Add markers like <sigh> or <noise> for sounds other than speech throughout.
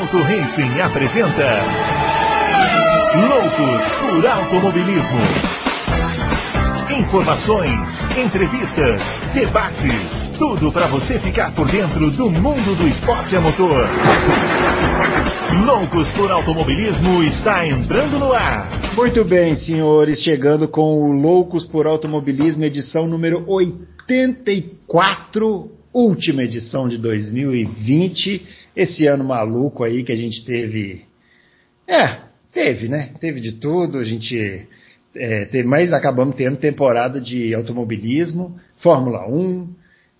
Auto Racing apresenta Loucos por Automobilismo. Informações, entrevistas, debates, tudo para você ficar por dentro do mundo do esporte a motor. Loucos por Automobilismo está entrando no ar. Muito bem, senhores, chegando com o Loucos por Automobilismo, edição número 84, última edição de 2020. Esse ano maluco aí que a gente teve. É, teve, né? Teve de tudo, a gente. É, teve, mas acabamos tendo temporada de automobilismo, Fórmula 1,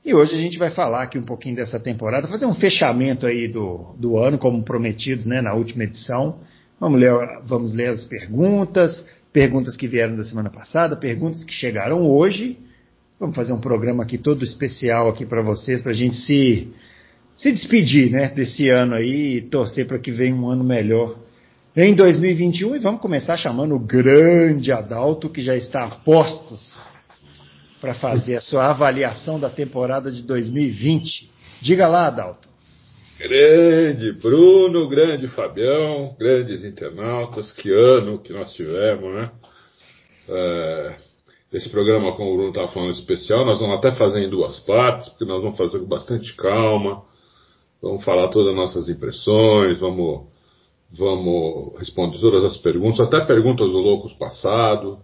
e hoje a gente vai falar aqui um pouquinho dessa temporada, fazer um fechamento aí do, do ano, como prometido né, na última edição. Vamos ler, vamos ler as perguntas, perguntas que vieram da semana passada, perguntas que chegaram hoje. Vamos fazer um programa aqui todo especial aqui para vocês, para a gente se, se despedir né, desse ano aí e torcer para que venha um ano melhor em 2021. E vamos começar chamando o grande Adalto, que já está a postos para fazer a sua avaliação da temporada de 2020. Diga lá, Adalto. Grande Bruno, grande Fabião, grandes internautas, que ano que nós tivemos, né? É, esse programa, como o Bruno estava falando, especial, nós vamos até fazer em duas partes, porque nós vamos fazer com bastante calma, vamos falar todas as nossas impressões, vamos, vamos responder todas as perguntas, até perguntas do Loucos passado,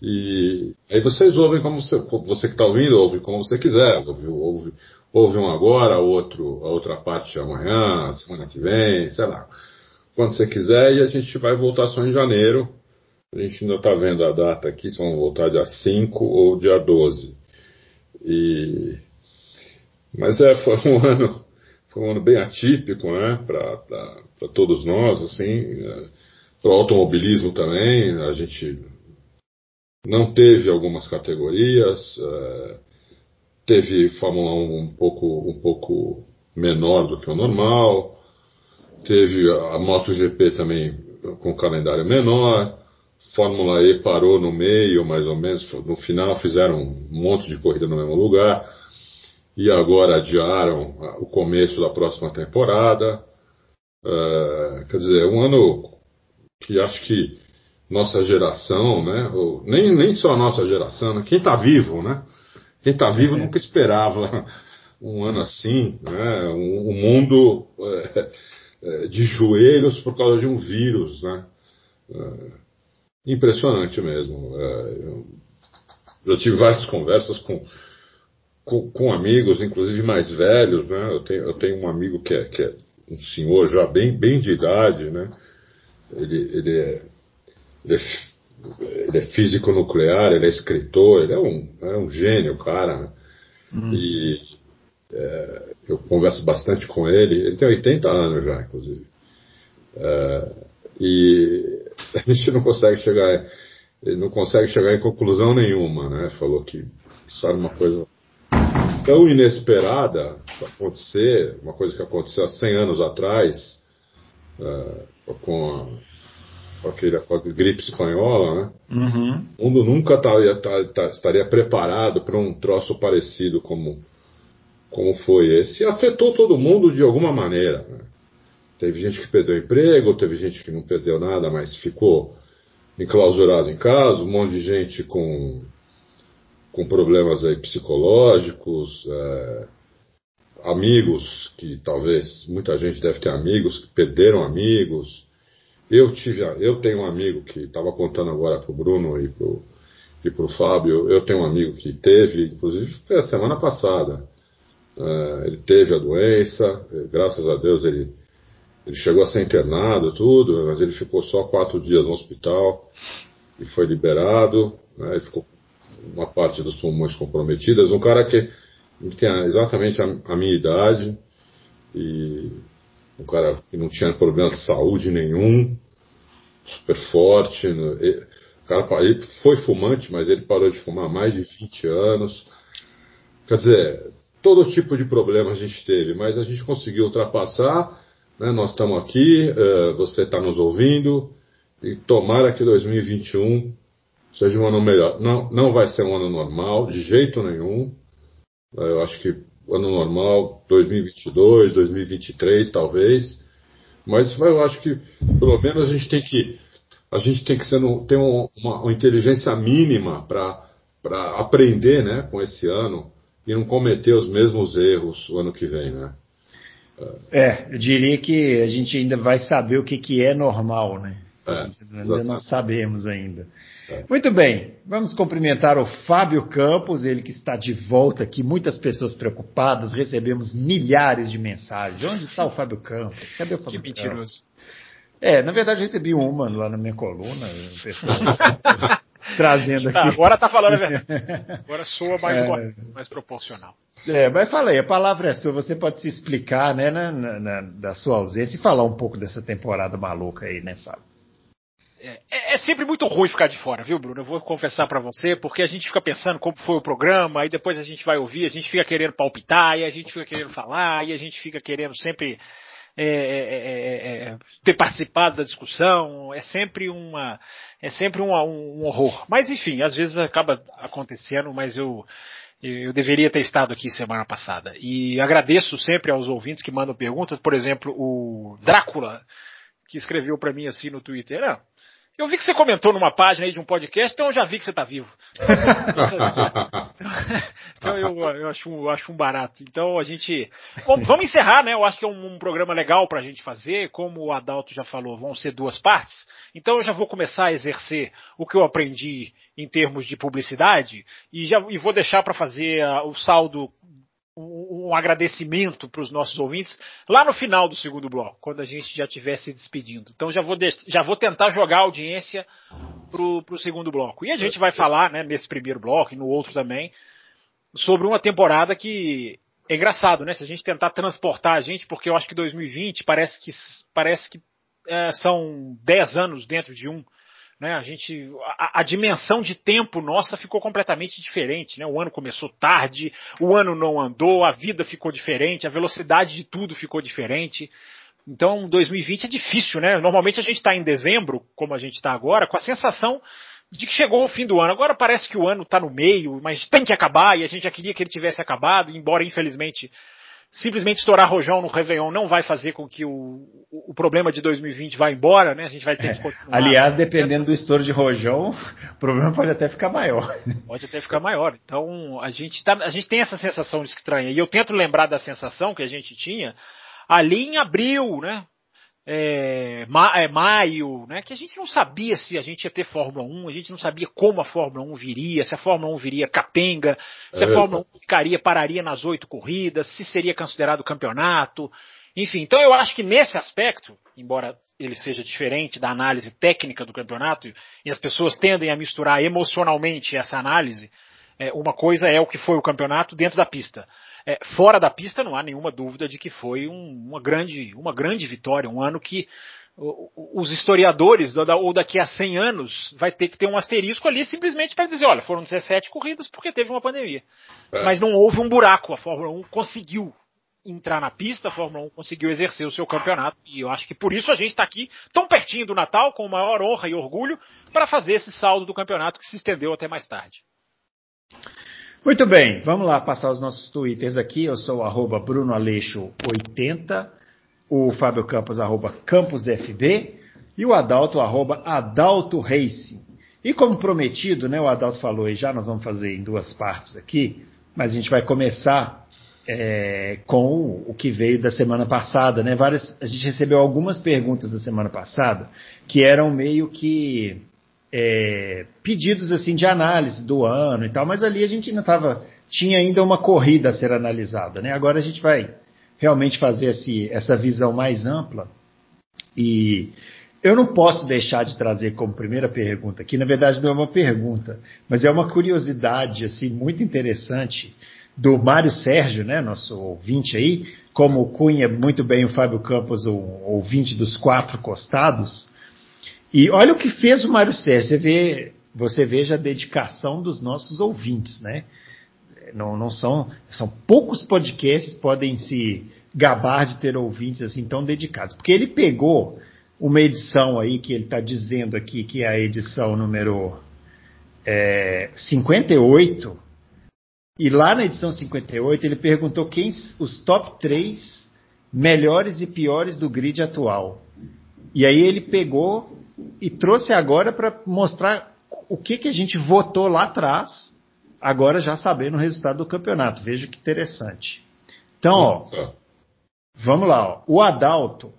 e aí vocês ouvem como você, você que está ouvindo, ouve como você quiser. Ouve, ouve, ouve um agora, outro, a outra parte amanhã, semana que vem, sei lá. Quando você quiser, e a gente vai voltar só em janeiro. A gente ainda está vendo a data aqui, se vão voltar dia 5 ou dia 12. E... Mas é, foi um <laughs> ano, foi um ano bem atípico, né, para todos nós, assim, é, para o automobilismo também, a gente não teve algumas categorias, é, teve Fórmula 1 um pouco, um pouco menor do que o normal, teve a MotoGP também com calendário menor, Fórmula E parou no meio, mais ou menos, no final fizeram um monte de corrida no mesmo lugar, e agora adiaram o começo da próxima temporada. É, quer dizer, um ano que acho que nossa geração, né? Ou, nem, nem só a nossa geração, né? quem está vivo, né? Quem está vivo é. nunca esperava um ano assim, né? Um, um mundo é, é, de joelhos por causa de um vírus, né? É, impressionante mesmo. É, eu já tive várias conversas com, com, com, amigos, inclusive mais velhos, né? Eu tenho, eu tenho um amigo que é, que é um senhor já bem, bem de idade, né? Ele, ele é ele é, ele é físico nuclear, ele é escritor, ele é um, é um gênio, cara. Né? Uhum. E é, eu converso bastante com ele. Ele tem 80 anos já, inclusive. É, e <laughs> a gente não consegue chegar, ele não consegue chegar em conclusão nenhuma, né? Falou que isso era uma coisa tão inesperada acontecer, uma coisa que aconteceu há 100 anos atrás, uh, com a com, aquele, com a gripe espanhola, né? Uhum. O mundo nunca taria, tá, tá, estaria preparado para um troço parecido como, como foi esse. E afetou todo mundo de alguma maneira. Né? Teve gente que perdeu emprego, teve gente que não perdeu nada, mas ficou enclausurado em casa, um monte de gente com, com problemas aí psicológicos, é, amigos que talvez muita gente deve ter amigos que perderam amigos, eu tive, eu tenho um amigo que estava contando agora para o Bruno e para e pro Fábio. Eu tenho um amigo que teve, inclusive foi a semana passada. Uh, ele teve a doença, graças a Deus ele, ele chegou a ser internado, tudo, mas ele ficou só quatro dias no hospital e foi liberado. Né, ele ficou uma parte dos pulmões comprometidas. Um cara que tem exatamente a, a minha idade e um cara que não tinha problema de saúde nenhum, super forte. Né? O cara ele foi fumante, mas ele parou de fumar há mais de 20 anos. Quer dizer, todo tipo de problema a gente teve, mas a gente conseguiu ultrapassar. Né? Nós estamos aqui, uh, você está nos ouvindo, e tomara que 2021 seja um ano melhor. Não, não vai ser um ano normal, de jeito nenhum. Uh, eu acho que ano normal, 2022, 2023 talvez, Mas eu acho que pelo menos a gente tem que a gente tem que ser ter uma, uma inteligência mínima para aprender né, com esse ano e não cometer os mesmos erros o ano que vem, né? É, eu diria que a gente ainda vai saber o que, que é normal, né? É, ainda não sabemos ainda. É. Muito bem, vamos cumprimentar o Fábio Campos, ele que está de volta aqui, muitas pessoas preocupadas, recebemos milhares de mensagens. Onde está o Fábio Campos? Cadê o Fábio que mentiroso. É, na verdade recebi uma lá na minha coluna, <laughs> trazendo tá, aqui. agora tá falando a verdade. <laughs> Agora soa mais, é... mais proporcional. É, mas falei, a palavra é sua, você pode se explicar, né, na, na, da sua ausência e falar um pouco dessa temporada maluca aí, né, Fábio? É, é, é, sempre muito ruim ficar de fora, viu, Bruno? Eu vou confessar para você, porque a gente fica pensando como foi o programa, aí depois a gente vai ouvir, a gente fica querendo palpitar, e a gente fica querendo falar, e a gente fica querendo sempre é, é, é, ter participado da discussão. É sempre uma, é sempre um, um, horror. Mas enfim, às vezes acaba acontecendo, mas eu eu deveria ter estado aqui semana passada. E agradeço sempre aos ouvintes que mandam perguntas. Por exemplo, o Drácula, que escreveu para mim assim no Twitter. Ah, eu vi que você comentou numa página aí de um podcast, então eu já vi que você está vivo. <laughs> então eu, eu, acho, eu acho um barato. Então a gente. Bom, vamos encerrar, né? Eu acho que é um, um programa legal para a gente fazer. Como o Adalto já falou, vão ser duas partes. Então eu já vou começar a exercer o que eu aprendi em termos de publicidade e, já, e vou deixar para fazer uh, o saldo um, agradecimento para os nossos ouvintes lá no final do segundo bloco, quando a gente já estiver se despedindo. Então já vou, já vou tentar jogar a audiência para o segundo bloco. E a gente vai falar, né, nesse primeiro bloco e no outro também, sobre uma temporada que é engraçado, né? Se a gente tentar transportar a gente, porque eu acho que 2020 parece que, parece que é, são 10 anos dentro de um. Né, a gente, a, a, dimensão de tempo nossa ficou completamente diferente. Né? O ano começou tarde, o ano não andou, a vida ficou diferente, a velocidade de tudo ficou diferente. Então, 2020 é difícil, né? Normalmente a gente está em dezembro, como a gente está agora, com a sensação de que chegou o fim do ano. Agora parece que o ano está no meio, mas tem que acabar e a gente já queria que ele tivesse acabado, embora infelizmente simplesmente estourar rojão no Réveillon não vai fazer com que o, o problema de 2020 vá embora, né? A gente vai ter que continuar. Aliás, dependendo do estouro de rojão, o problema pode até ficar maior. Pode até ficar maior. Então, a gente, tá, a gente tem essa sensação estranha. E eu tento lembrar da sensação que a gente tinha ali em abril, né? É, ma, é, maio, né, que a gente não sabia se a gente ia ter Fórmula 1, a gente não sabia como a Fórmula 1 viria, se a Fórmula 1 viria capenga, se a é. Fórmula 1 ficaria, pararia nas oito corridas, se seria considerado campeonato, enfim. Então eu acho que nesse aspecto, embora ele seja diferente da análise técnica do campeonato, e as pessoas tendem a misturar emocionalmente essa análise, é, uma coisa é o que foi o campeonato dentro da pista. É, fora da pista, não há nenhuma dúvida de que foi um, uma, grande, uma grande vitória, um ano que os historiadores, ou daqui a 100 anos, vai ter que ter um asterisco ali simplesmente para dizer, olha, foram 17 corridas porque teve uma pandemia. É. Mas não houve um buraco, a Fórmula 1 conseguiu entrar na pista, a Fórmula 1 conseguiu exercer o seu campeonato, e eu acho que por isso a gente está aqui tão pertinho do Natal, com maior honra e orgulho, para fazer esse saldo do campeonato que se estendeu até mais tarde. Muito bem, vamos lá passar os nossos twitters aqui. Eu sou o brunoaleixo80, o Fábio Campos, arroba campusfb, e o Adalto, arroba Adalto Racing. E como prometido, né, o Adalto falou e já nós vamos fazer em duas partes aqui, mas a gente vai começar é, com o que veio da semana passada, né? Várias, a gente recebeu algumas perguntas da semana passada que eram meio que é, pedidos assim de análise do ano e tal, mas ali a gente ainda estava tinha ainda uma corrida a ser analisada, né? Agora a gente vai realmente fazer esse, essa visão mais ampla e eu não posso deixar de trazer como primeira pergunta, que na verdade não é uma pergunta, mas é uma curiosidade assim muito interessante do Mário Sérgio, né, nosso ouvinte aí, como cunha muito bem o Fábio Campos, o ouvinte dos quatro costados, e olha o que fez o Mário Sérgio. Você, vê, você veja a dedicação dos nossos ouvintes, né? Não, não são, são poucos podcasts podem se gabar de ter ouvintes assim tão dedicados. Porque ele pegou uma edição aí que ele está dizendo aqui que é a edição número é, 58. E lá na edição 58 ele perguntou quem os top 3 melhores e piores do grid atual. E aí ele pegou e trouxe agora para mostrar o que, que a gente votou lá atrás, agora já sabendo o resultado do campeonato. Veja que interessante. Então, ó, vamos lá. Ó. O Adalto,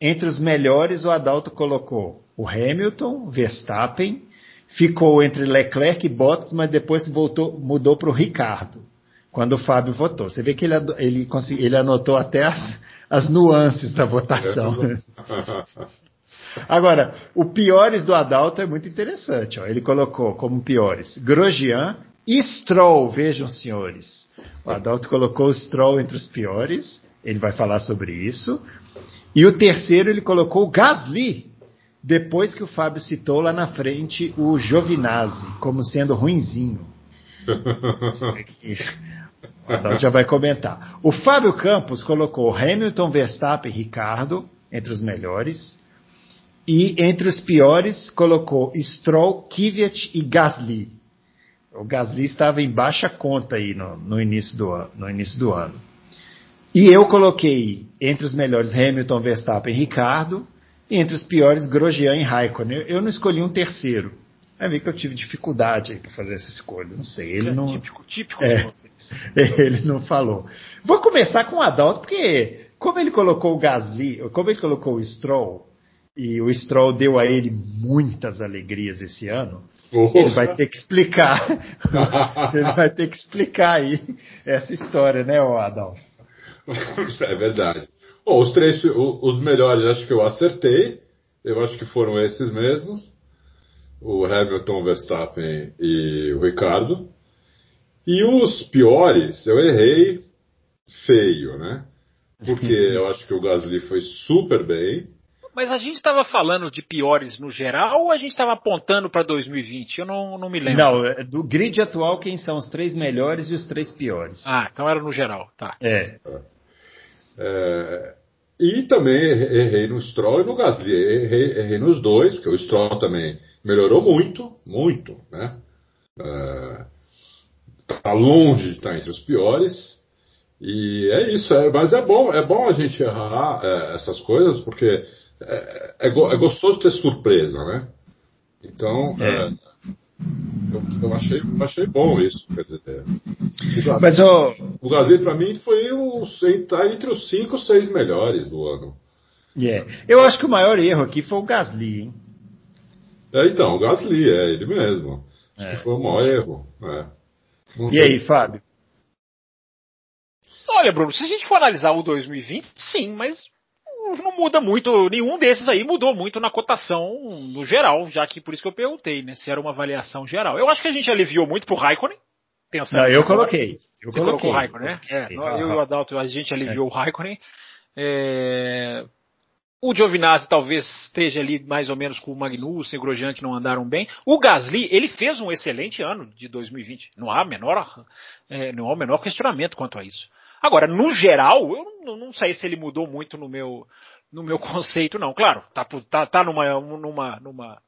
entre os melhores, o Adalto colocou o Hamilton, Verstappen, ficou entre Leclerc e Bottas, mas depois voltou, mudou para o Ricardo, quando o Fábio votou. Você vê que ele, ele, ele anotou até as, as nuances da votação. <laughs> Agora, o piores do Adalto é muito interessante. Ó. Ele colocou como piores Grosjean e Stroll, vejam senhores. O Adalto colocou o Stroll entre os piores, ele vai falar sobre isso. E o terceiro ele colocou o Gasly, depois que o Fábio citou lá na frente o Giovinazzi como sendo ruinzinho. o Adalto já vai comentar. O Fábio Campos colocou Hamilton, Verstappen e Ricardo entre os melhores. E entre os piores colocou Stroll, Kvyat e Gasly. O Gasly estava em baixa conta aí no, no, início, do, no início do ano. E eu coloquei entre os melhores Hamilton, Verstappen e Ricardo. E entre os piores Grosjean e Raikkonen. Eu, eu não escolhi um terceiro. Vai ver que eu tive dificuldade para fazer essa escolha. Não sei, ele é não. Típico, típico é, de vocês. <laughs> Ele não falou. Vou começar com o Adalto, porque como ele colocou o Gasly, como ele colocou o Stroll, e o Stroll deu a ele muitas alegrias esse ano, ele vai ter que explicar. <laughs> ele vai ter que explicar aí essa história, né, Adalto? É verdade. Os três, os melhores, acho que eu acertei. Eu acho que foram esses mesmos. O Hamilton, Verstappen e o Ricardo. E os piores, eu errei feio, né? Porque <laughs> eu acho que o Gasly foi super bem. Mas a gente estava falando de piores no geral ou a gente estava apontando para 2020? Eu não, não me lembro. Não, é do grid atual, quem são os três melhores e os três piores? Ah, então era no geral, tá. É. é e também errei no Stroll e no Gasly. Errei, errei nos dois, porque o Stroll também melhorou muito, muito, né? Está é, longe de estar entre os piores. E é isso, é, mas é bom, é bom a gente errar é, essas coisas, porque é, é, é, gostoso ter surpresa, né? Então, é. é. eu, eu, achei, achei bom isso. Quer dizer, o Mas o, o Gasly para mim foi o, tá entre os cinco, seis melhores do ano. Yeah. Eu acho que o maior erro aqui foi o Gasly, hein? É, então, o Gasly, é ele mesmo. Acho é. que foi o maior erro. É. E tem... aí, Fábio? Olha, Bruno, se a gente for analisar o 2020, sim, mas não muda muito, nenhum desses aí mudou muito na cotação no geral, já que por isso que eu perguntei, né, se era uma avaliação geral. Eu acho que a gente aliviou muito pro Raikkonen. Pensando não, eu coloquei. Eu Você coloquei. colocou o Raikkonen, né? É, eu e o Adalto, a gente aliviou é. o Raikkonen. É... O Giovinazzi talvez esteja ali mais ou menos com o Magnussen e o Grosjean que não andaram bem. O Gasly, ele fez um excelente ano de 2020. Não há menor, é, não há o menor questionamento quanto a isso. Agora, no geral, eu não, sei se ele mudou muito no meu, no meu <laughs> conceito, não. Claro, tá, tá, tá numa, numa, numa,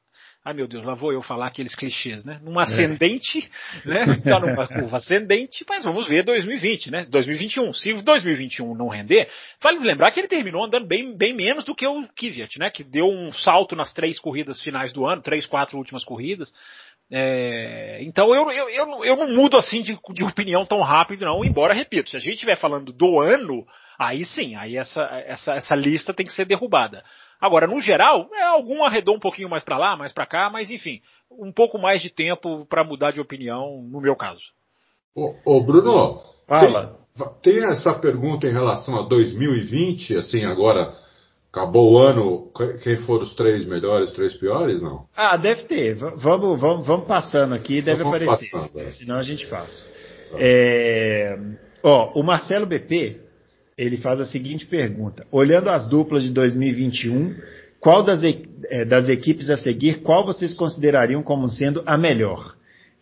Ai meu Deus, lá vou eu falar aqueles clichês, né? Numa é. ascendente, é. né? <laughs> Tá numa curva ascendente, mas vamos ver 2020, né? 2021. Se 2021 não render, vale lembrar que ele terminou andando bem, bem menos do que o Kvyat, né? Que deu um salto nas três corridas finais do ano, três, quatro últimas corridas. É, então eu, eu, eu, eu, não mudo assim de, de, opinião tão rápido, não, embora, repito, se a gente estiver falando do ano, aí sim, aí essa, essa, essa lista tem que ser derrubada. Agora, no geral, é, algum arredou um pouquinho mais para lá, mais para cá, mas enfim, um pouco mais de tempo para mudar de opinião, no meu caso. Ô, ô Bruno, fala. Tem, tem essa pergunta em relação a 2020, assim, agora Acabou o ano, quem foram os três melhores, os três piores, não? Ah, deve ter. Vamos, vamos, vamos passando aqui, deve vamos aparecer. Passando, é. Senão a gente faz. É, ó, o Marcelo BP, ele faz a seguinte pergunta. Olhando as duplas de 2021, qual das, é, das equipes a seguir, qual vocês considerariam como sendo a melhor?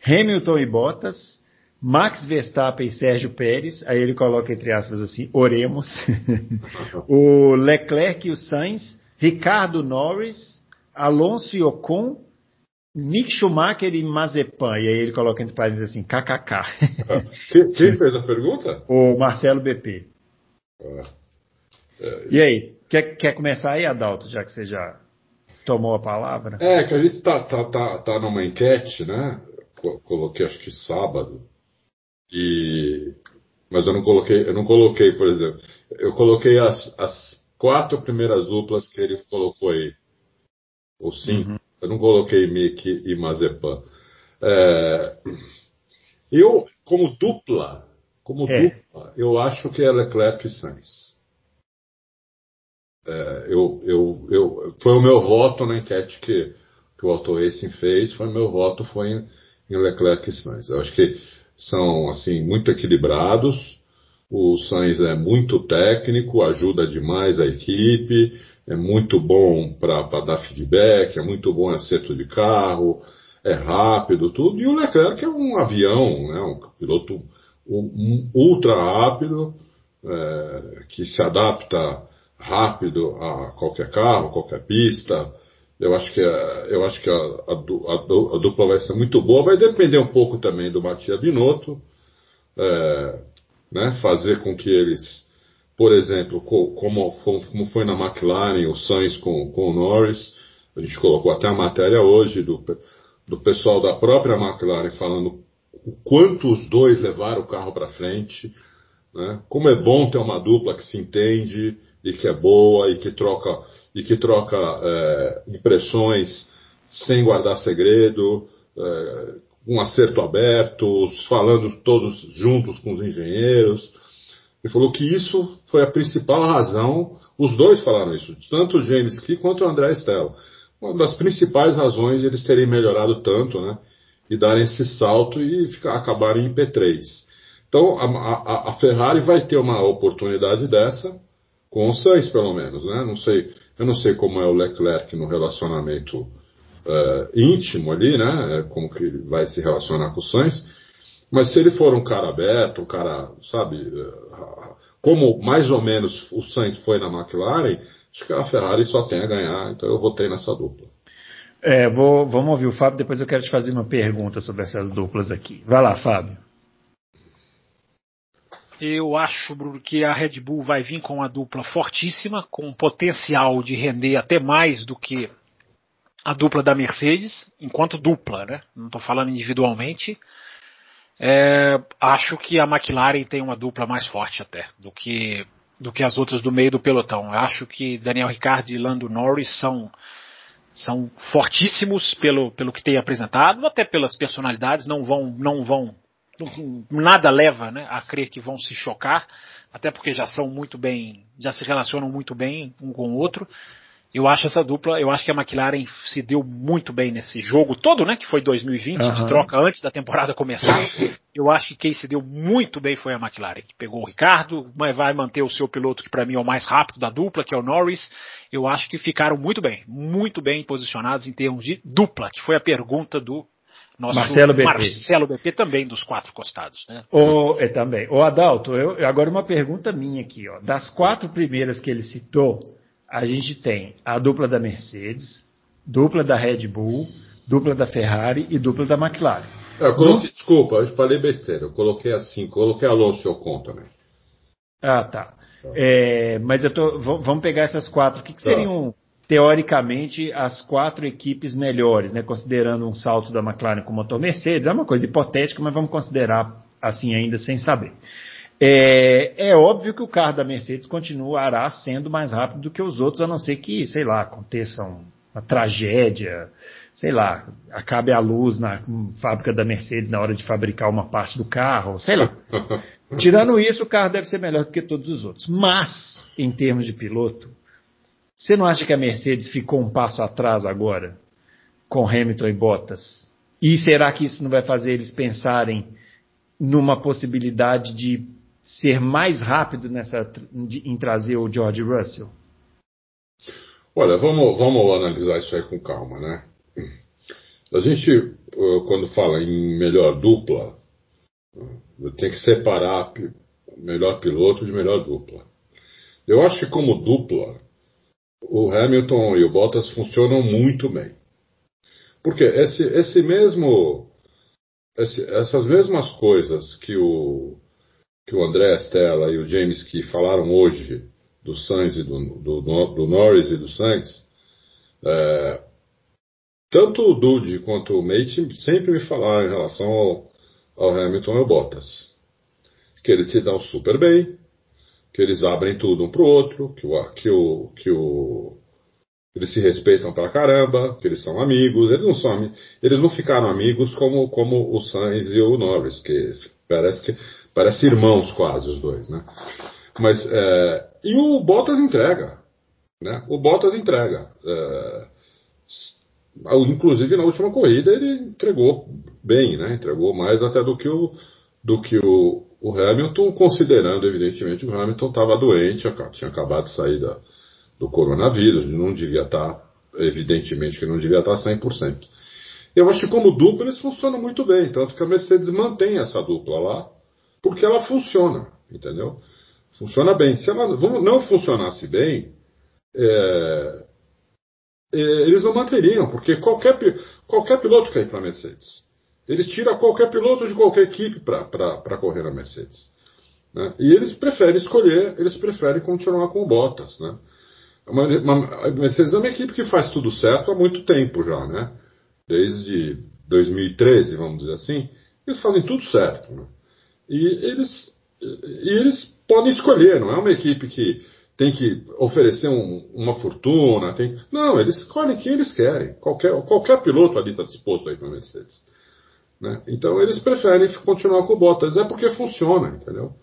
Hamilton e Bottas, Max Verstappen e Sérgio Pérez, aí ele coloca entre aspas assim, oremos. <laughs> o Leclerc e o Sainz, Ricardo Norris, Alonso e Ocon, Mick Schumacher e Mazepan. E aí ele coloca entre parênteses assim, kkk. Quem fez a pergunta? O Marcelo BP. Ah. É, e aí, quer, quer começar aí, Adalto, já que você já tomou a palavra? É, que a gente tá, tá, tá, tá numa enquete, né? Coloquei acho que sábado. E mas eu não coloquei, eu não coloquei, por exemplo, eu coloquei as, as quatro primeiras duplas que ele colocou aí. Ou cinco. Uhum. Eu não coloquei Mickey e Mazepan. É, eu, como dupla, como é. dupla, eu acho que é Leclerc e Sainz. É, eu, eu, eu, foi o meu voto na enquete que, que o Auto Racing fez, foi o meu voto foi em, em Leclerc e Sainz. Eu acho que são assim muito equilibrados. O Sainz é muito técnico, ajuda demais a equipe, é muito bom para dar feedback, é muito bom acerto de carro, é rápido, tudo. E o Leclerc é um avião, né, um piloto ultra rápido, é, que se adapta rápido a qualquer carro, qualquer pista. Eu acho que, a, eu acho que a, a, a, dupla vai ser muito boa. Vai depender um pouco também do Matias Binotto. É, né, fazer com que eles, por exemplo, como, como foi na McLaren, o Sainz com, com o Norris, a gente colocou até a matéria hoje do, do pessoal da própria McLaren falando o quanto os dois levaram o carro para frente, né, como é bom ter uma dupla que se entende e que é boa e que troca e que troca é, impressões sem guardar segredo, é, um acerto aberto, falando todos juntos com os engenheiros. Ele falou que isso foi a principal razão, os dois falaram isso, tanto o James Key quanto o André Stella. Uma das principais razões de eles terem melhorado tanto, né? E darem esse salto e ficar, acabarem em P3. Então a, a, a Ferrari vai ter uma oportunidade dessa, com o Sainz pelo menos, né? Não sei eu não sei como é o Leclerc no relacionamento uh, íntimo ali, né? É, como que ele vai se relacionar com o Sainz. Mas se ele for um cara aberto, um cara, sabe, uh, como mais ou menos o Sainz foi na McLaren, acho que a Ferrari só tem a ganhar. Então eu votei nessa dupla. É, vou, vamos ouvir o Fábio, depois eu quero te fazer uma pergunta sobre essas duplas aqui. Vai lá, Fábio. Eu acho, Bruno, que a Red Bull vai vir com uma dupla fortíssima, com potencial de render até mais do que a dupla da Mercedes, enquanto dupla, né? Não estou falando individualmente. É, acho que a McLaren tem uma dupla mais forte até do que do que as outras do meio do pelotão. Eu acho que Daniel Ricciardo e Lando Norris são são fortíssimos pelo, pelo que tem apresentado, até pelas personalidades, não vão não vão nada leva né, a crer que vão se chocar, até porque já são muito bem, já se relacionam muito bem um com o outro. Eu acho essa dupla, eu acho que a McLaren se deu muito bem nesse jogo todo, né? Que foi 2020, uhum. de troca antes da temporada começar. Eu acho que quem se deu muito bem foi a McLaren, que pegou o Ricardo, mas vai manter o seu piloto, que para mim é o mais rápido da dupla, que é o Norris. Eu acho que ficaram muito bem, muito bem posicionados em termos de dupla, que foi a pergunta do nosso Marcelo BP. Marcelo BP também dos quatro costados, né? O, é, também. O Adalto, eu, agora uma pergunta minha aqui, ó. Das quatro primeiras que ele citou, a gente tem a dupla da Mercedes, dupla da Red Bull, dupla da Ferrari e dupla da McLaren. Eu coloquei. Desculpa, eu falei besteira. Eu coloquei assim, coloquei Alonso e Ocon também. Ah, tá. É, mas eu tô, vamos pegar essas quatro. O que, que tá. seriam teoricamente, as quatro equipes melhores, né, considerando um salto da McLaren com o motor Mercedes, é uma coisa hipotética, mas vamos considerar assim ainda sem saber. É, é, óbvio que o carro da Mercedes continuará sendo mais rápido do que os outros, a não ser que, sei lá, aconteça uma tragédia, sei lá, acabe a luz na fábrica da Mercedes na hora de fabricar uma parte do carro, sei lá. <laughs> Tirando isso, o carro deve ser melhor do que todos os outros. Mas, em termos de piloto, você não acha que a Mercedes ficou um passo atrás agora com Hamilton e Bottas? E será que isso não vai fazer eles pensarem numa possibilidade de ser mais rápido nessa, de, em trazer o George Russell? Olha, vamos, vamos analisar isso aí com calma, né? A gente, quando fala em melhor dupla, tem que separar melhor piloto de melhor dupla. Eu acho que como dupla, o Hamilton e o Bottas funcionam muito bem. Porque esse, esse mesmo, esse, essas mesmas coisas que o, que o André Stella e o James Key falaram hoje do Sainz e do, do, do Norris e do Sainz, é, tanto o Dude quanto o Mate sempre me falaram em relação ao, ao Hamilton e ao Bottas. Que eles se dão super bem, que eles abrem tudo um pro outro, que o, que o, que o eles se respeitam pra caramba, que eles são amigos, eles não são eles não ficaram amigos como, como o Sainz e o Norris, que parece que parece irmãos quase os dois, né? Mas é, e o Bottas entrega, né? O Bottas entrega. É, inclusive na última corrida ele entregou bem, né? Entregou mais até do que o do que o, o Hamilton, considerando evidentemente o Hamilton estava doente, tinha acabado de sair da, do coronavírus, não devia estar, tá, evidentemente que não devia estar tá 100%. Eu acho que como dupla eles funcionam muito bem, tanto que a Mercedes mantém essa dupla lá, porque ela funciona, entendeu? Funciona bem. Se ela não funcionasse bem, é, é, eles não manteriam, porque qualquer, qualquer piloto quer ir para a Mercedes. Eles tiram qualquer piloto de qualquer equipe para correr na Mercedes. Né? E eles preferem escolher, eles preferem continuar com o Bottas. Né? Uma, uma, a Mercedes é uma equipe que faz tudo certo há muito tempo já, né? Desde 2013, vamos dizer assim, eles fazem tudo certo. Né? E eles, e eles podem escolher, não é uma equipe que tem que oferecer um, uma fortuna, tem... não, eles escolhem quem eles querem. Qualquer, qualquer piloto ali está disposto a ir para a Mercedes. Né? Então eles preferem continuar com o Bottas, é porque funciona, entendeu?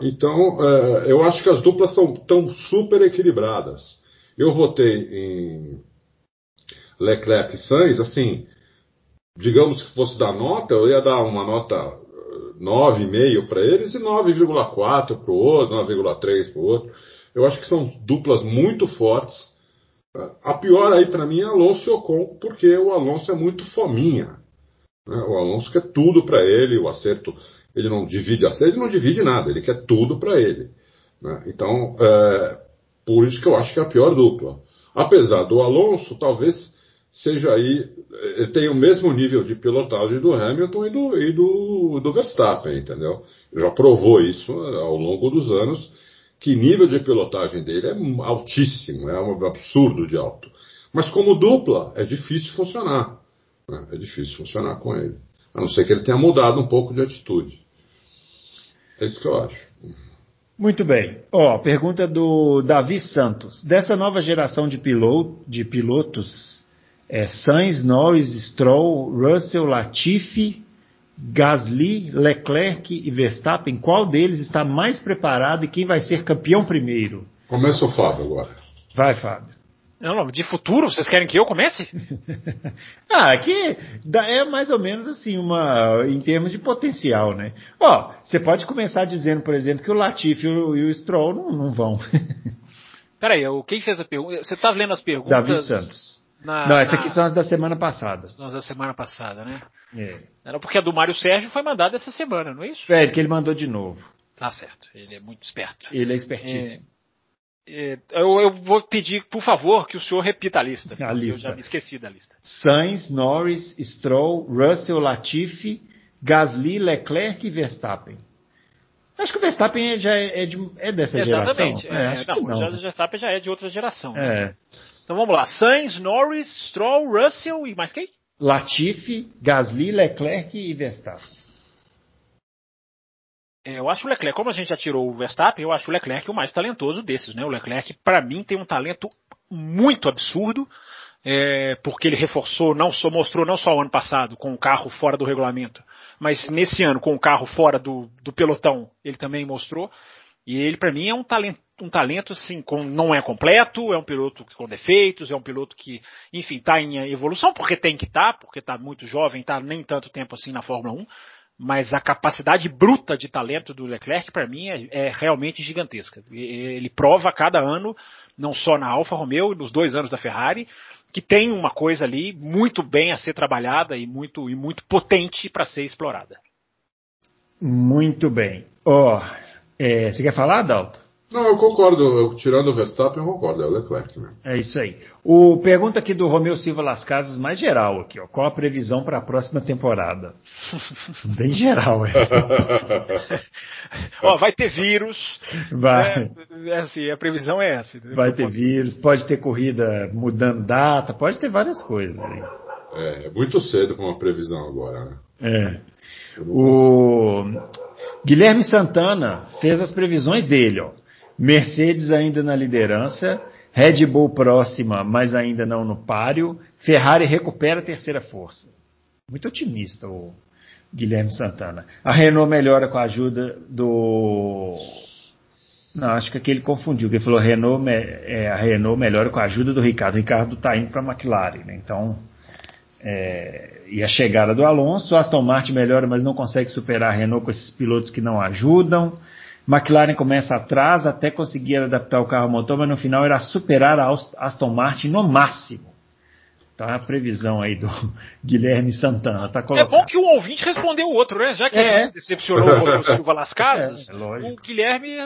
Então é, eu acho que as duplas são tão super equilibradas. Eu votei em Leclerc e Sainz, assim, digamos que fosse dar nota, eu ia dar uma nota 9,5 para eles e 9,4 para o outro, 9,3 para o outro. Eu acho que são duplas muito fortes. A pior aí para mim é Alonso e Ocon, porque o Alonso é muito fominha. Né? O Alonso quer tudo para ele, o acerto, ele não divide acerto, ele não divide nada, ele quer tudo para ele. Né? Então, é, por isso que eu acho que é a pior dupla. Apesar do Alonso, talvez seja aí, tem o mesmo nível de pilotagem do Hamilton e do, e do, do Verstappen, entendeu? Já provou isso ao longo dos anos, que nível de pilotagem dele é altíssimo, é um absurdo de alto. Mas como dupla, é difícil funcionar. Né? É difícil funcionar com ele. A não ser que ele tenha mudado um pouco de atitude. É isso que eu acho. Muito bem. Ó, pergunta do Davi Santos. Dessa nova geração de, piloto, de pilotos, é, Sainz, Norris, Stroll, Russell, Latifi, Gasly, Leclerc e Verstappen, qual deles está mais preparado e quem vai ser campeão primeiro? Começa o Fábio agora. Vai, Fábio. Não, de futuro, vocês querem que eu comece? <laughs> ah, aqui é mais ou menos assim, uma, em termos de potencial, né? Ó, você pode começar dizendo, por exemplo, que o Latifi e o, e o Stroll não, não vão. <laughs> Peraí, quem fez a pergunta? Você está lendo as perguntas? Davi Santos. Na, não, essas aqui são as da semana passada. São as da semana passada, né? É. Era porque a do Mário Sérgio foi mandada essa semana, não é isso? É, que ele mandou de novo. Tá certo, ele é muito esperto. Ele é espertíssimo. É... É, eu, eu, vou pedir, por favor, que o senhor repita a lista. A lista. Eu já me esqueci da lista. Sainz, Norris, Stroll, Russell, Latifi, Gasly, Leclerc e Verstappen. Acho que o Verstappen já é, é, de, é dessa Exatamente. geração. É, acho não, que não. O Verstappen já é de outra geração. Né? É. Então vamos lá. Sainz, Norris, Stroll, Russell e mais quem? Latifi, Gasly, Leclerc e Verstappen. É, eu acho o Leclerc, como a gente já tirou o Verstappen, eu acho o Leclerc o mais talentoso desses, né? O Leclerc, para mim, tem um talento muito absurdo, é, porque ele reforçou, não só mostrou não só o ano passado com o carro fora do regulamento, mas nesse ano com o carro fora do, do pelotão, ele também mostrou. E ele, para mim, é um talento, um talento assim, com, não é completo, é um piloto com defeitos, é um piloto que, enfim, está em evolução, porque tem que estar, tá, porque está muito jovem, está nem tanto tempo assim na Fórmula 1, mas a capacidade bruta de talento do Leclerc, para mim, é, é, realmente gigantesca. Ele prova a cada ano, não só na Alfa Romeo, nos dois anos da Ferrari, que tem uma coisa ali muito bem a ser trabalhada e muito, e muito potente para ser explorada. Muito bem. Oh, é, você quer falar, Dalton? Não, eu concordo. Eu, tirando o Verstappen, eu concordo. É o Leclerc mesmo. É isso aí. O pergunta aqui do Romeu Silva Las Casas, mais geral aqui, ó. Qual a previsão para a próxima temporada? <laughs> Bem geral, é. ó, vai ter vírus. Vai. É, é assim, a previsão é essa. Vai ter vírus, pode ter corrida mudando data, pode ter várias coisas. Aí. É, é muito cedo para uma previsão agora, né? É. O Guilherme Santana fez as previsões dele, ó. Mercedes ainda na liderança, Red Bull próxima, mas ainda não no páreo, Ferrari recupera a terceira força. Muito otimista o Guilherme Santana. A Renault melhora com a ajuda do. Não, acho que aqui ele confundiu, ele falou Renault, é, a Renault melhora com a ajuda do Ricardo. O Ricardo está indo para a McLaren, né? então. É, e a chegada do Alonso, Aston Martin melhora, mas não consegue superar a Renault com esses pilotos que não ajudam. McLaren começa atrás até conseguir adaptar o carro ao motor, mas no final era superar a Aston Martin no máximo. Então é a previsão aí do <laughs> Guilherme Santana. Tá é bom que um ouvinte respondeu o outro, né? Já que é. decepcionou <laughs> o Silva Las Casas, é, o Guilherme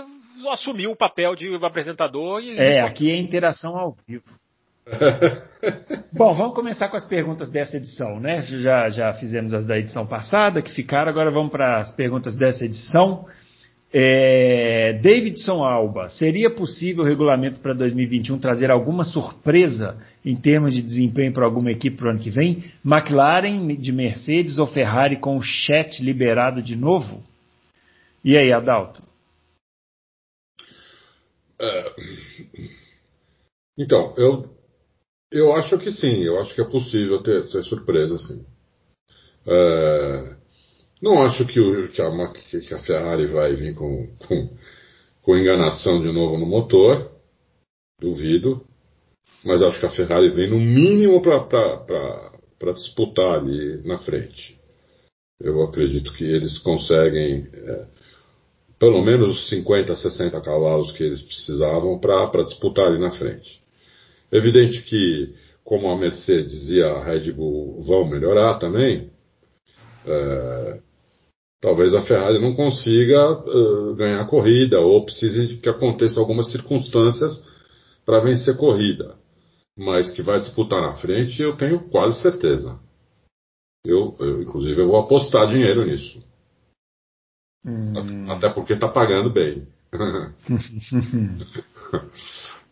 assumiu o papel de apresentador. E... É, aqui é interação ao vivo. <laughs> Bom, vamos começar com as perguntas dessa edição, né? Já, já fizemos as da edição passada, que ficaram, agora vamos para as perguntas dessa edição. É, Davidson Alba, seria possível o regulamento para 2021 trazer alguma surpresa em termos de desempenho para alguma equipe para o ano que vem? McLaren de Mercedes ou Ferrari com o chat liberado de novo? E aí, Adalto? É, então, eu, eu acho que sim, eu acho que é possível ter, ter surpresa, sim. É, não acho que, o, que, a, que, a, Ferrari vai vir com, com, com enganação de novo no motor. Duvido. Mas acho que a Ferrari vem no mínimo para disputar ali na frente. Eu acredito que eles conseguem é, pelo menos os 50, 60 cavalos que eles precisavam para disputar ali na frente. Evidente que, como a Mercedes e a Red Bull vão melhorar também, é, talvez a Ferrari não consiga uh, ganhar corrida ou precise que aconteça algumas circunstâncias para vencer corrida. Mas que vai disputar na frente, eu tenho quase certeza. Eu, eu inclusive, eu vou apostar dinheiro nisso. Hum. Até porque está pagando bem. <laughs>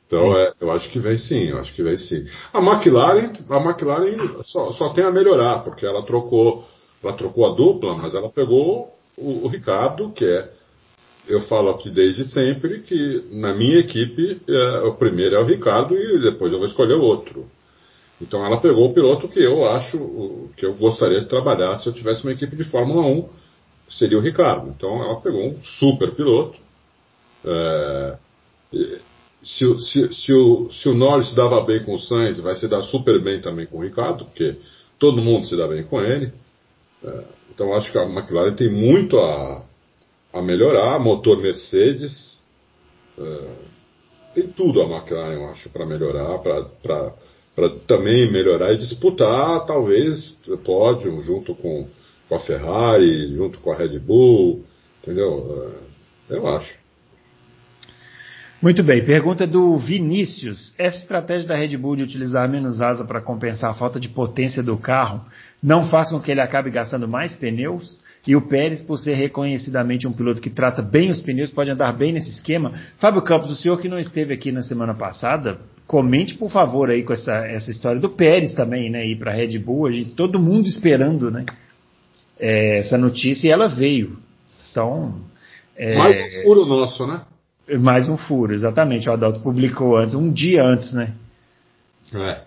então, é, eu acho que vem sim, eu acho que vem sim. A McLaren, a McLaren só, só tem a melhorar, porque ela trocou ela trocou a dupla, mas ela pegou o, o Ricardo, que é. Eu falo aqui desde sempre que na minha equipe é, o primeiro é o Ricardo e depois eu vou escolher outro. Então ela pegou o piloto que eu acho que eu gostaria de trabalhar se eu tivesse uma equipe de Fórmula 1, seria o Ricardo. Então ela pegou um super piloto. É, se, se, se, o, se o Norris dava bem com o Sainz, vai se dar super bem também com o Ricardo, porque todo mundo se dá bem com ele. É, então acho que a McLaren tem muito a, a melhorar, motor Mercedes, é, tem tudo a McLaren, eu acho, para melhorar, para também melhorar e disputar, talvez, pódio junto com, com a Ferrari, junto com a Red Bull, entendeu? É, eu acho. Muito bem, pergunta do Vinícius. Essa estratégia da Red Bull de utilizar menos asa para compensar a falta de potência do carro não faz com que ele acabe gastando mais pneus? E o Pérez, por ser reconhecidamente um piloto que trata bem os pneus, pode andar bem nesse esquema? Fábio Campos, o senhor que não esteve aqui na semana passada, comente por favor aí com essa, essa história do Pérez também, né? Ir para a Red Bull, a gente, todo mundo esperando, né? É, essa notícia e ela veio. Então. É, mais um furo nosso, né? Mais um furo, exatamente. O Adalto publicou antes, um dia antes, né? É. é.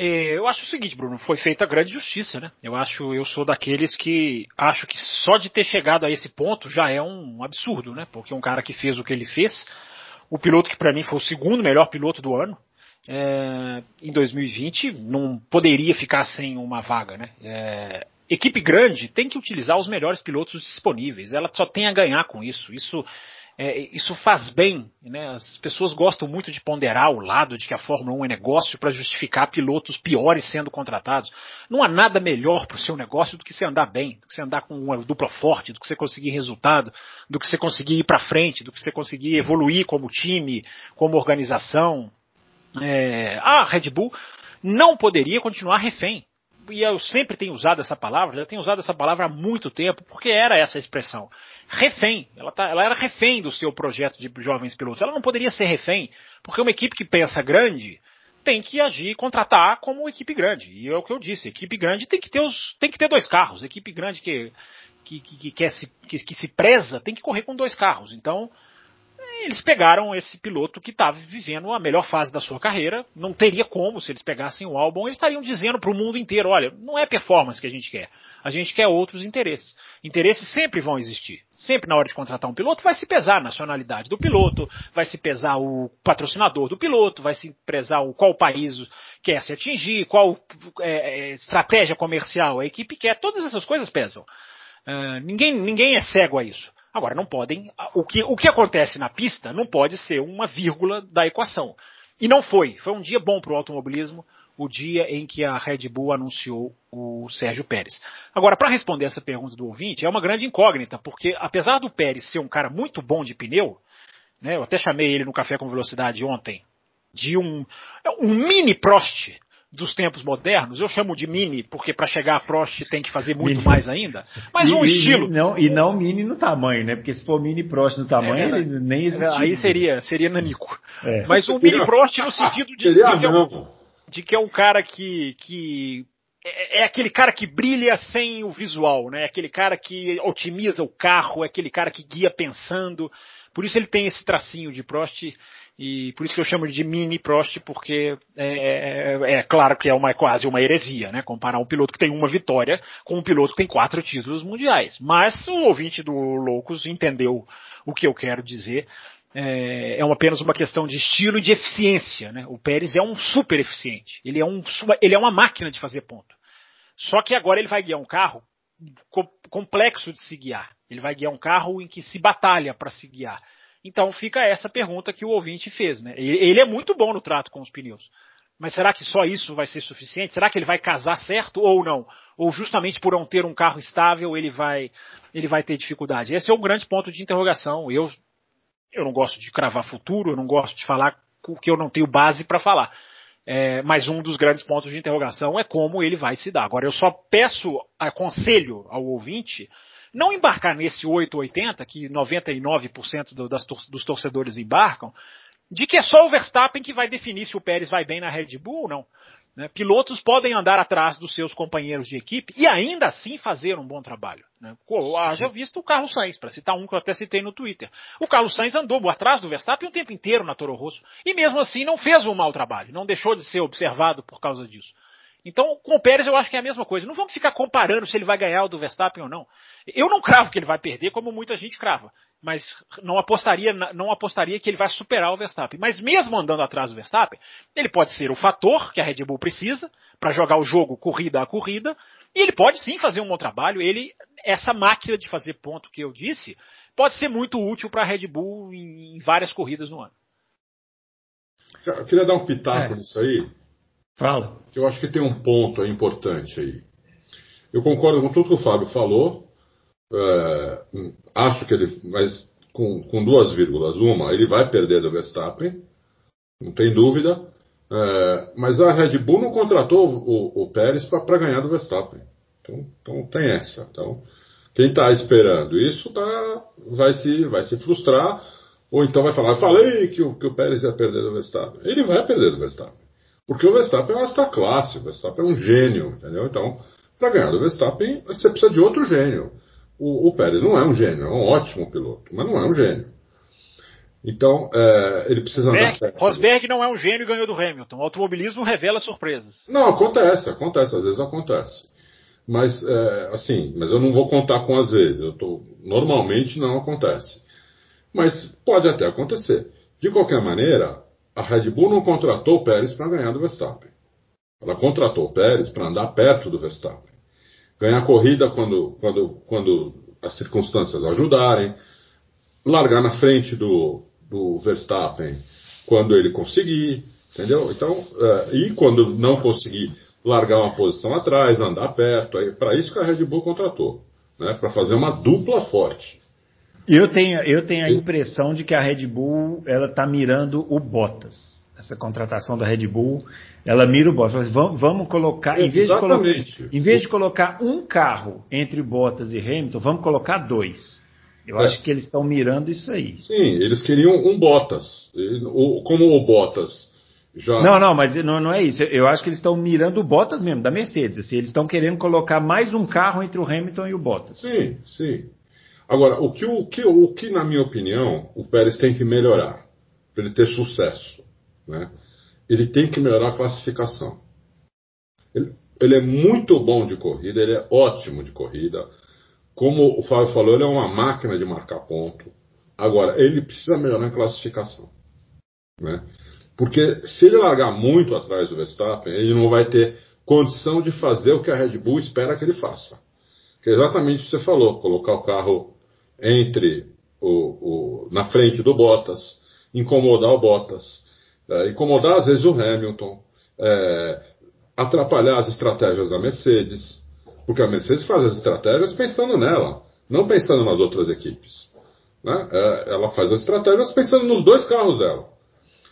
Eu acho o seguinte, Bruno, foi feita grande justiça, né? Eu acho, eu sou daqueles que acho que só de ter chegado a esse ponto já é um absurdo, né? Porque um cara que fez o que ele fez, o piloto que para mim foi o segundo melhor piloto do ano, é, em 2020 não poderia ficar sem uma vaga, né? É, equipe grande tem que utilizar os melhores pilotos disponíveis. Ela só tem a ganhar com isso. Isso é, isso faz bem, né? As pessoas gostam muito de ponderar o lado de que a Fórmula 1 é negócio para justificar pilotos piores sendo contratados. Não há nada melhor para o seu negócio do que você andar bem, do que você andar com uma dupla forte, do que você conseguir resultado, do que você conseguir ir para frente, do que você conseguir evoluir como time, como organização. É, a Red Bull não poderia continuar refém e eu sempre tenho usado essa palavra, já tenho usado essa palavra há muito tempo, porque era essa expressão. Refém. Ela, tá, ela era refém do seu projeto de jovens pilotos. Ela não poderia ser refém, porque uma equipe que pensa grande tem que agir, contratar como equipe grande. E é o que eu disse, equipe grande tem que ter, os, tem que ter dois carros. Equipe grande que, que, que, que quer se, que, que se preza tem que correr com dois carros. Então, eles pegaram esse piloto que estava vivendo a melhor fase da sua carreira. Não teria como, se eles pegassem o álbum, eles estariam dizendo para o mundo inteiro: olha, não é performance que a gente quer. A gente quer outros interesses. Interesses sempre vão existir. Sempre na hora de contratar um piloto vai se pesar a nacionalidade do piloto, vai se pesar o patrocinador do piloto, vai se pesar o qual país quer se atingir, qual é, é estratégia comercial a equipe quer. Todas essas coisas pesam. Uh, ninguém, ninguém é cego a isso. Agora, não podem. O que, o que acontece na pista não pode ser uma vírgula da equação. E não foi. Foi um dia bom para o automobilismo, o dia em que a Red Bull anunciou o Sérgio Pérez. Agora, para responder essa pergunta do ouvinte, é uma grande incógnita, porque apesar do Pérez ser um cara muito bom de pneu, né, eu até chamei ele no Café com Velocidade ontem, de um, um mini Prost dos tempos modernos, eu chamo de mini, porque para chegar a Prost tem que fazer muito mini. mais ainda, mas e, um estilo. E não, e não mini no tamanho, né? Porque se for mini Prost no tamanho, é, ele nem existe. Aí seria, seria nanico. É. Mas um mini Prost no sentido de, de, que é um, de que é um cara que, que é, é, aquele cara que brilha sem o visual, né? É aquele cara que otimiza o carro, é aquele cara que guia pensando. Por isso ele tem esse tracinho de Prost e por isso que eu chamo de mini Prost, porque é, é, é, claro que é uma, quase uma heresia, né? Comparar um piloto que tem uma vitória com um piloto que tem quatro títulos mundiais. Mas o ouvinte do Loucos entendeu o que eu quero dizer. É, é apenas uma questão de estilo e de eficiência. Né? O Pérez é um super eficiente. Ele é, um, ele é uma máquina de fazer ponto. Só que agora ele vai guiar um carro complexo de se guiar. Ele vai guiar um carro em que se batalha para se guiar. Então fica essa pergunta que o ouvinte fez. Né? Ele é muito bom no trato com os pneus. Mas será que só isso vai ser suficiente? Será que ele vai casar certo ou não? Ou justamente por não ter um carro estável ele vai, ele vai ter dificuldade? Esse é um grande ponto de interrogação. Eu, eu não gosto de cravar futuro, eu não gosto de falar o que eu não tenho base para falar. É, mas um dos grandes pontos de interrogação é como ele vai se dar. Agora, eu só peço, aconselho ao ouvinte não embarcar nesse 880, que 99% do, das, dos torcedores embarcam, de que é só o Verstappen que vai definir se o Pérez vai bem na Red Bull ou não. Né? Pilotos podem andar atrás dos seus companheiros de equipe e ainda assim fazer um bom trabalho. Né? Haja visto o Carlos Sainz, para citar um que eu até citei no Twitter. O Carlos Sainz andou atrás do Verstappen o tempo inteiro na Toro Rosso e mesmo assim não fez um mau trabalho, não deixou de ser observado por causa disso. Então, com o Pérez eu acho que é a mesma coisa. Não vamos ficar comparando se ele vai ganhar o do Verstappen ou não. Eu não cravo que ele vai perder, como muita gente crava. Mas não apostaria, não apostaria que ele vai superar o Verstappen. Mas mesmo andando atrás do Verstappen, ele pode ser o fator que a Red Bull precisa para jogar o jogo corrida a corrida. E ele pode sim fazer um bom trabalho. Ele, essa máquina de fazer ponto que eu disse, pode ser muito útil para a Red Bull em, em, várias corridas no ano. Eu queria dar um pitaco é. nisso aí. Fala. Eu acho que tem um ponto importante aí. Eu concordo com tudo que o Fábio falou. É, acho que ele, mas com, com, duas vírgulas. Uma, ele vai perder do Verstappen, não tem dúvida. É, mas a Red Bull não contratou o, o Pérez para ganhar do Verstappen. Então, então tem essa. Então, quem está esperando isso tá, vai, se, vai se frustrar, ou então vai falar, falei que o, que o Pérez ia perder do Verstappen. Ele vai perder do Verstappen. Porque o Verstappen é uma classe, o Verstappen é um gênio, entendeu? Então, para ganhar do Verstappen, você precisa de outro gênio. O, o, Pérez não é um gênio, é um ótimo piloto, mas não é um gênio. Então, é, ele precisa perto. Rosberg não é um gênio e ganhou do Hamilton. O automobilismo revela surpresas. Não, acontece, acontece, às vezes acontece. Mas, é, assim, mas eu não vou contar com às vezes. Eu tô, normalmente não acontece. Mas pode até acontecer. De qualquer maneira, a Red Bull não contratou o Pérez para ganhar do Verstappen. Ela contratou o Pérez para andar perto do Verstappen. Ganhar corrida quando, quando, quando as circunstâncias ajudarem. largar na frente do, do Verstappen quando ele conseguir, entendeu? Então, uh, e quando não conseguir largar uma posição atrás, andar perto, para isso que a Red Bull contratou, né? Para fazer uma dupla forte. Eu tenho, eu tenho a impressão de que a Red Bull ela está mirando o Bottas. Essa contratação da Red Bull, ela mira o Bottas. Vamos, vamos colocar, em vez, colocar, em vez, de colocar, um carro entre Bottas e Hamilton, vamos colocar dois. Eu é. acho que eles estão mirando isso aí. Sim, eles queriam um Bottas. Como o Bottas já. Não, não, mas não, não é isso. Eu acho que eles estão mirando o Bottas mesmo, da Mercedes. Assim, eles estão querendo colocar mais um carro entre o Hamilton e o Bottas. Sim, sim. Agora, o que, o que, o que na minha opinião, o Pérez tem que melhorar para ele ter sucesso, né? ele tem que melhorar a classificação. Ele, ele é muito bom de corrida, ele é ótimo de corrida como o Fábio falou, ele é uma máquina de marcar ponto. Agora, ele precisa melhorar a classificação. Né? Porque se ele largar muito atrás do Verstappen, ele não vai ter condição de fazer o que a Red Bull espera que ele faça. Que é exatamente o que você falou, colocar o carro entre o, o na frente do Bottas, incomodar o Bottas, é, incomodar às vezes o Hamilton, é, atrapalhar as estratégias da Mercedes. Porque a Mercedes faz as estratégias pensando nela, não pensando nas outras equipes. Né? É, ela faz as estratégias pensando nos dois carros dela.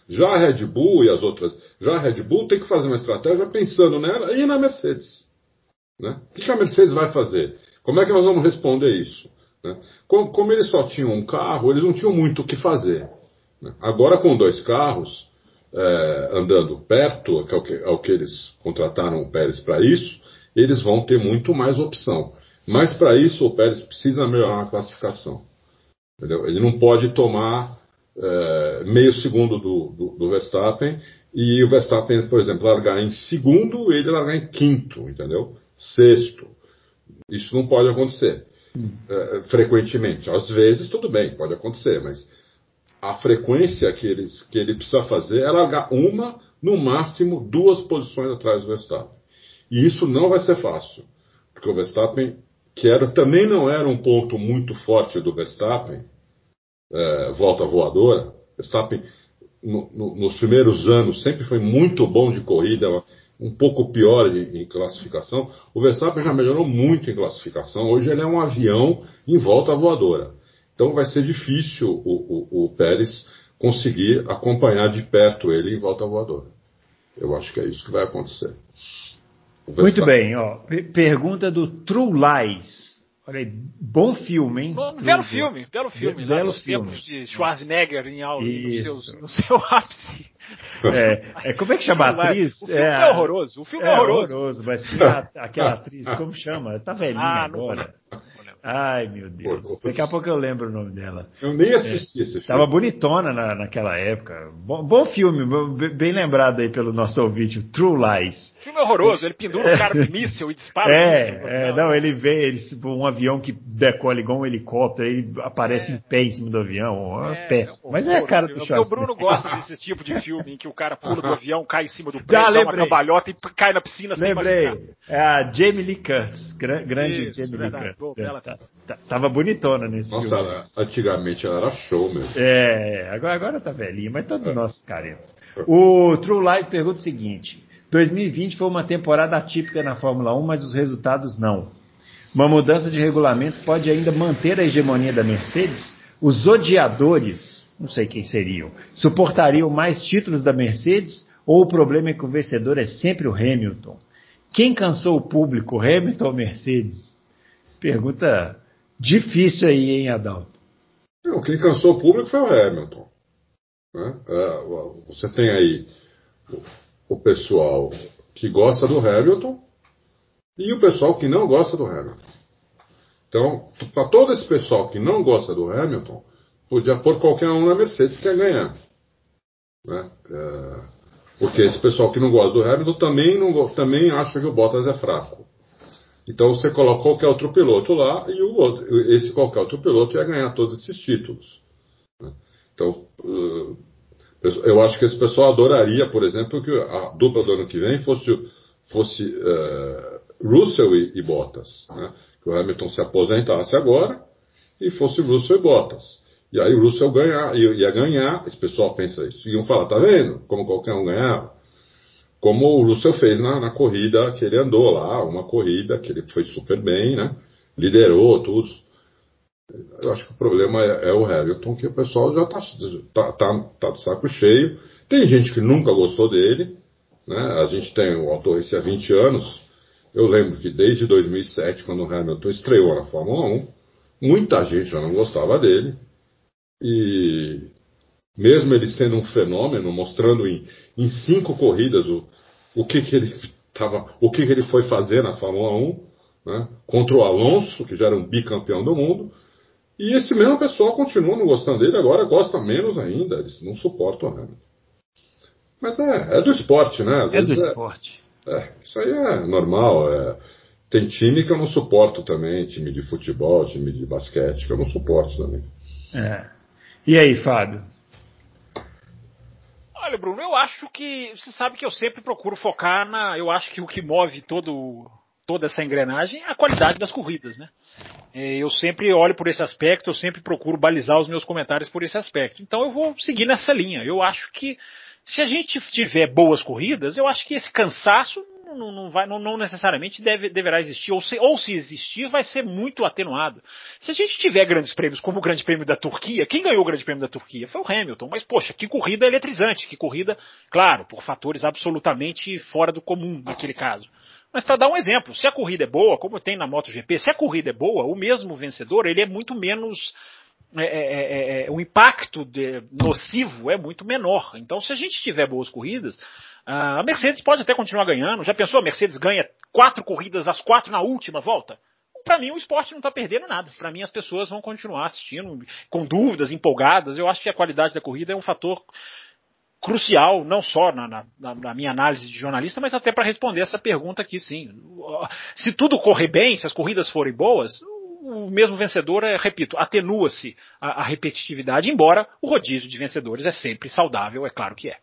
Já a Red Bull e as outras. Já a Red Bull tem que fazer uma estratégia pensando nela e na Mercedes. Né? O que a Mercedes vai fazer? Como é que nós vamos responder isso? Né? Como, como, eles só tinham um carro, eles não tinham muito o que fazer. Né? Agora, com dois carros, é, andando perto, que é o que, é o que eles contrataram o Pérez para isso, eles vão ter muito mais opção. Mas para isso o Pérez precisa melhorar a classificação. Entendeu? Ele não pode tomar é, meio segundo do, do, do, Verstappen e o Verstappen, por exemplo, largar em segundo e ele largar em quinto, entendeu? Sexto. Isso não pode acontecer é, frequentemente. Às vezes, tudo bem, pode acontecer, mas a frequência que, que ele precisa fazer é largar uma, no máximo duas posições atrás do Verstappen. E isso não vai ser fácil, porque o Verstappen, que era, também não era um ponto muito forte do Verstappen, é, volta voadora, Verstappen no, no, nos primeiros anos sempre foi muito bom de corrida, um pouco pior em, em, classificação. O Verstappen já melhorou muito em classificação. Hoje ele é um avião em volta voadora. Então vai ser difícil o, o, o Pérez conseguir acompanhar de perto ele em volta voadora. Eu acho que é isso que vai acontecer. Muito bem, ó. Pergunta do True Lies. Olha aí, bom filme, hein? Bom, belo filme, belo filme. Be belo filme. tempos de Schwarzenegger em aula, no, seu, no seu ápice. É, é, como é que chama a atriz? O filme é, é horroroso. O filme é, é horroroso. horroroso. Mas aquela atriz, como chama? Tá velhinha ah, agora. Ai, meu Deus. Daqui a pouco eu lembro o nome dela. Eu nem assisti é, esse filme. Tava bonitona na, naquela época. Bom, bom, filme, bem lembrado aí pelo nosso ouvinte, True Lies. O filme é horroroso, ele pendura o <laughs> cara de míssil e dispara é, míssil. É, não, ele vê ele, um avião que decola igual um helicóptero, ele aparece é. em pé em cima do avião. É, péssimo. Mas é a cara do Schwarzenegger. O Bruno gosta desse <laughs> tipo de filme em que o cara pula do avião, cai em cima do prédio, dá uma cambalhota e cai na piscina sem Lembrei. É a Jamie Lee Curtis, grande Isso, Jamie Lee Curtis. Bom, é, tava bonitona nesse Nossa, filme. Ela, antigamente ela era show mesmo. É, agora, agora tá velhinha, mas todos é. nós ficaremos. O True Lies pergunta o seguinte: 2020 foi uma temporada atípica na Fórmula 1, mas os resultados não. Uma mudança de regulamento pode ainda manter a hegemonia da Mercedes? Os odiadores, não sei quem seriam, suportariam mais títulos da Mercedes? Ou o problema é que o vencedor é sempre o Hamilton? Quem cansou o público, Hamilton ou Mercedes? Pergunta Difícil aí, hein, Adalto? Não, quem cansou o público foi o Hamilton. Né? É, você tem aí o pessoal que gosta do Hamilton e o pessoal que não gosta do Hamilton. Então, para todo esse pessoal que não gosta do Hamilton, podia pôr qualquer um na Mercedes que ia ganhar. Né? É, porque esse pessoal que não gosta do Hamilton também, não, também acha que o Bottas é fraco. Então você coloca qualquer outro piloto lá e o outro, esse qualquer outro piloto ia ganhar todos esses títulos. Né? Então, eu acho que esse pessoal adoraria, por exemplo, que a dupla do ano que vem fosse, fosse uh, Russell e, e Bottas. Né? Que o Hamilton se aposentasse agora e fosse Russell e Bottas. E aí o Russell ganha, ia ganhar, esse pessoal pensa isso. Iam falar, tá vendo? Como qualquer um ganhava. Como o Russell fez na, na corrida que ele andou lá, uma corrida que ele foi super bem, né? Liderou tudo. Eu acho que o problema é, é o Hamilton, que o pessoal já tá, tá, tá, tá de saco cheio. Tem gente que nunca gostou dele, né? A gente tem o autor esse há 20 anos. Eu lembro que desde 2007, quando o Hamilton estreou na Fórmula 1, muita gente já não gostava dele. E mesmo ele sendo um fenômeno, mostrando em, em cinco corridas o, o que, que ele <laughs> tava, o que, que ele foi fazer na Fórmula 1, né, contra o Alonso, que já era um bicampeão do mundo, e esse mesmo pessoal continua não gostando dele, agora gosta menos ainda, eles não suportam o Hamilton. Mas é, é do esporte, né? Às é do é, esporte. É, isso aí é normal. É, tem time que eu não suporto também, time de futebol, time de basquete, que eu não suporto também. É. E aí, Fábio? Olha, Bruno, eu acho que. Você sabe que eu sempre procuro focar na. Eu acho que o que move todo, toda essa engrenagem é a qualidade das corridas, né? É, eu sempre olho por esse aspecto, eu sempre procuro balizar os meus comentários por esse aspecto. Então eu vou seguir nessa linha. Eu acho que se a gente tiver boas corridas, eu acho que esse cansaço não, não, vai, não, não necessariamente deve, deverá existir, ou se, ou se existir, vai ser muito atenuado. Se a gente tiver grandes prêmios, como o Grande Prêmio da Turquia, quem ganhou o Grande Prêmio da Turquia? Foi o Hamilton, mas poxa, que corrida eletrizante, que corrida, claro, por fatores absolutamente fora do comum naquele caso. Mas para dar um exemplo, se a corrida é boa, como tem na MotoGP, se a corrida é boa, o mesmo vencedor ele é muito menos é, é, é, é, o impacto de, nocivo é muito menor. Então, se a gente tiver boas corridas, a Mercedes pode até continuar ganhando. Já pensou? A Mercedes ganha quatro corridas, as quatro na última volta? Para mim, o esporte não está perdendo nada. Para mim, as pessoas vão continuar assistindo com dúvidas, empolgadas. Eu acho que a qualidade da corrida é um fator crucial, não só na, na, na, minha análise de jornalista, mas até para responder essa pergunta aqui, sim. Se tudo correr bem, se as corridas forem boas, o mesmo vencedor, é, repito, atenua-se a, a, repetitividade, embora o rodízio de vencedores é sempre saudável, é claro que é.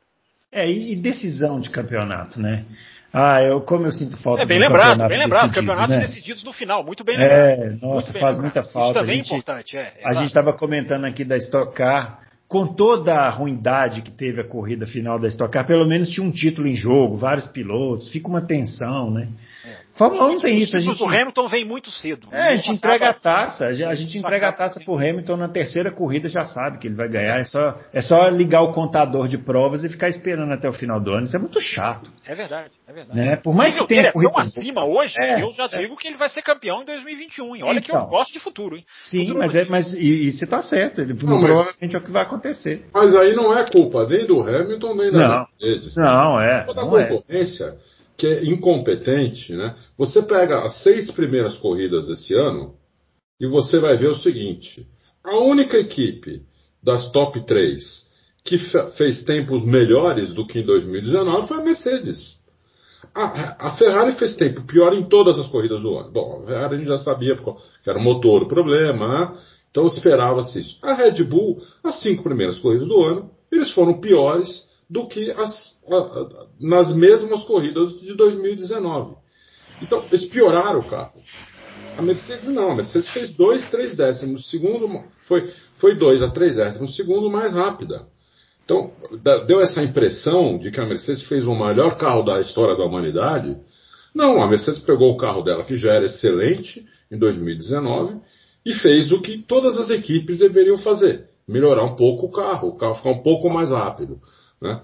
É, e decisão de campeonato, né? Ah, eu, como eu sinto falta É bem lembrado, bem lembrado, campeonatos né? decididos no final, muito bem lembrado. É, nossa, faz muita falta. Isso também é importante, é. A gente estava comentando aqui da Stock Car, com toda a ruindade que teve a corrida final da Stock Car, pelo menos tinha um título em jogo, vários pilotos, fica uma tensão, né? É. Fórmula 1 tem isso. A gente... O Hamilton vem muito cedo. É, a gente entrega a taça. A gente entrega a taça pro Hamilton na terceira corrida, já sabe que ele vai ganhar. É só, é só ligar o contador de provas e ficar esperando até o final do ano. Isso é muito chato. É verdade, é verdade. Né? Por mais que tenha ele é tão acima hoje, é, eu já é. digo que ele vai ser campeão em 2021. E olha então, que eu então. gosto de futuro, hein? Sim, futuro mas, é, mas e, e você tá certo. Ele, não, provavelmente é o que vai acontecer. Mas aí não é culpa nem do Hamilton, nem da Mercedes. Não, é. Toda a concorrência... É que é incompetente, né? Você pega as seis primeiras corridas desse ano e você vai ver o seguinte: a única equipe das top 3 que fez tempos melhores do que em 2019 foi a Mercedes. A, a, Ferrari fez tempo pior em todas as corridas do ano. Bom, a Ferrari a gente já sabia que era o motor o problema, né? então esperava-se isso. A Red Bull, as cinco primeiras corridas do ano, eles foram piores do que as, a, nas mesmas corridas de 2019. Então, eles pioraram o carro. A Mercedes não, a Mercedes fez 2, 3 décimos segundo, foi, foi 2 a 3 décimos segundo mais rápida. Então, deu essa impressão de que a Mercedes fez o melhor carro da história da humanidade. Não, a Mercedes pegou o carro dela, que já era excelente em 2019, e fez o que todas as equipes deveriam fazer: melhorar um pouco o carro, o carro ficar um pouco mais rápido. Né?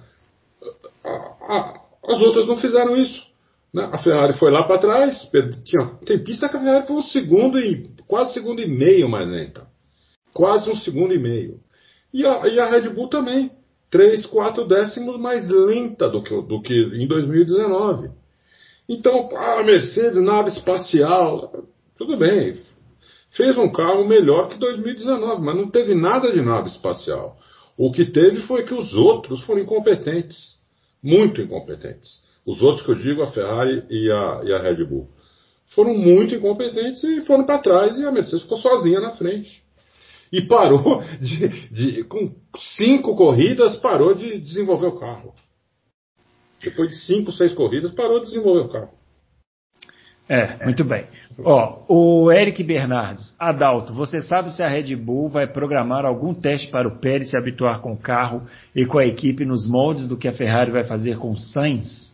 as outras não fizeram isso. Né? A Ferrari foi lá para trás, tinha, tem pista que a Ferrari foi um segundo e quase segundo e meio mais lenta. Quase um segundo e meio. E a, e a Red Bull também. 3, 4 décimos mais lenta do que, do que em 2019. Então, a Mercedes, nave espacial, tudo bem. Fez um carro melhor que 2019, mas não teve nada de nave espacial. O que teve foi que os outros foram incompetentes. Muito incompetentes. Os outros que eu digo, a Ferrari e a, e a Red Bull. Foram muito incompetentes e foram para trás e a Mercedes ficou sozinha na frente. E parou <laughs> de, de, com cinco corridas, parou de desenvolver o carro. Depois de cinco, seis corridas, parou de desenvolver o carro. É, muito bem. Ó, o Eric Bernardes, Adalto, você sabe se a Red Bull vai programar algum teste para o Pérez se habituar com o carro e com a equipe nos moldes do que a Ferrari vai fazer com o Sainz?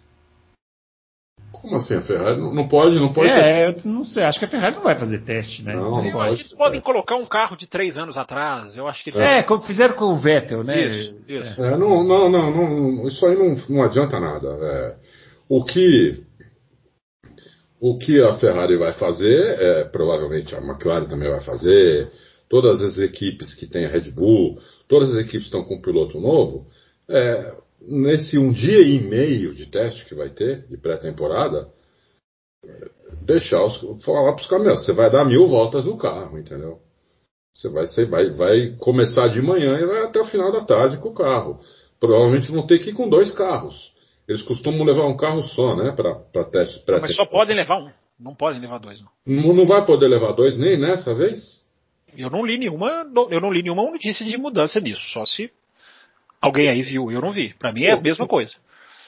Como assim a Ferrari? Não, não pode, não pode. É, ter... eu não sei, acho que a Ferrari não vai fazer teste, né? Não, não eu acho que eles podem colocar um carro de três anos atrás. Eu acho que eles... É, como fizeram com o Vettel, né? Isso, isso. É, não, não, não, não, isso aí não, não adianta nada. É, o que o que a Ferrari vai fazer, é, provavelmente a McLaren também vai fazer, todas as equipes que tem a Red Bull, todas as equipes estão com um piloto novo, é, nesse um dia e meio de teste que vai ter, de pré-temporada, deixar os, falar para os caminhões, você vai dar mil voltas no carro, entendeu? Você vai, você vai, vai começar de manhã e vai até o final da tarde com o carro. Provavelmente vão ter que ir com dois carros. Eles costumam levar um carro só, né? Para testes pré Mas só podem levar um. Não podem levar dois, não. Não, não vai poder levar dois nem nessa vez? Eu não li nenhuma, eu não li nenhuma notícia de mudança nisso, só se alguém aí viu, eu não vi. Para mim é a mesma coisa.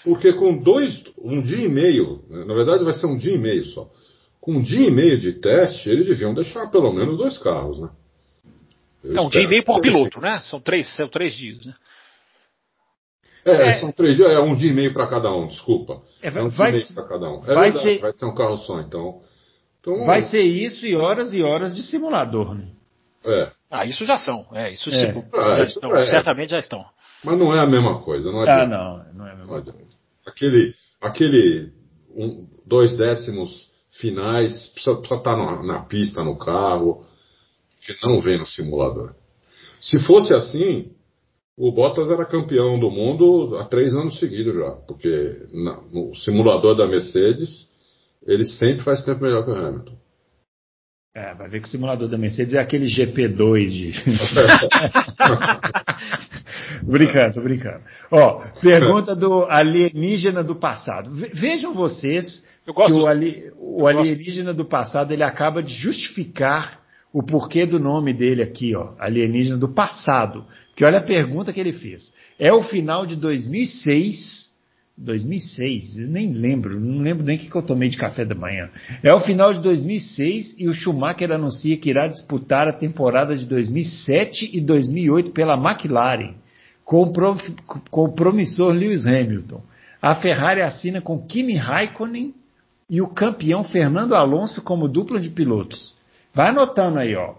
Porque com dois, um dia e meio, na verdade vai ser um dia e meio só. Com um dia e meio de teste, eles deviam deixar pelo menos dois carros, né? Eu é um dia e meio por piloto, né? São três, são três dias, né? É, É. são três dias, é um dia e meio para cada um, desculpa. É, É, vai- um dia vai e meio para cada um. É vai verdade, ser- vai ser um carro só, então. então Vai ser isso e horas e horas de simulador, né? É, Ah, isso já são. É, isso É. sim, Ah, já isso estão, é. certamente já estão. mas não é a mesma coisa, não Ah, adianta. não, não é a mesma coisa. Aquele, aquele um, dois décimos finais precisa, precisa estar na, na pista, no carro, que não vem no simulador. Se fosse assim, o Bottas era campeão do mundo há três anos seguidos já, porque na- no simulador da Mercedes ele sempre faz tempo melhor que o Hamilton. É, vai ver que o simulador da Mercedes é aquele GP2 de. <laughs> brincando, tô brincando. Ó, pergunta do alienígena do passado. Ve- Vejam vocês Eu gosto que o, ali- o alienígena do passado ele acaba de justificar o porquê do nome dele aqui, ó, alienígena do passado. Que olha a pergunta que ele fez. É o final de 2006 2006, eu nem lembro, não lembro nem o que eu tomei de café da manhã. É o final de 2006 e o Schumacher anuncia que irá disputar a temporada de 2007 e 2008 pela McLaren, com o, com o promissor Lewis Hamilton. A Ferrari assina com Kimi Raikkonen e o campeão Fernando Alonso como dupla de pilotos. Vai anotando aí, ó.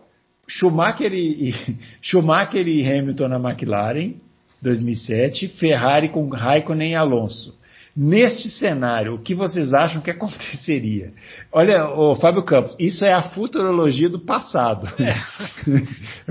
Schumacher e, e- <laughs> Schumacher e Hamilton na McLaren, 2007, Ferrari com Raikkonen e Alonso. Neste cenário, o que vocês acham que <laughs> aconteceria? Olha, o Fábio Campos, isso é a futurologia do passado. É,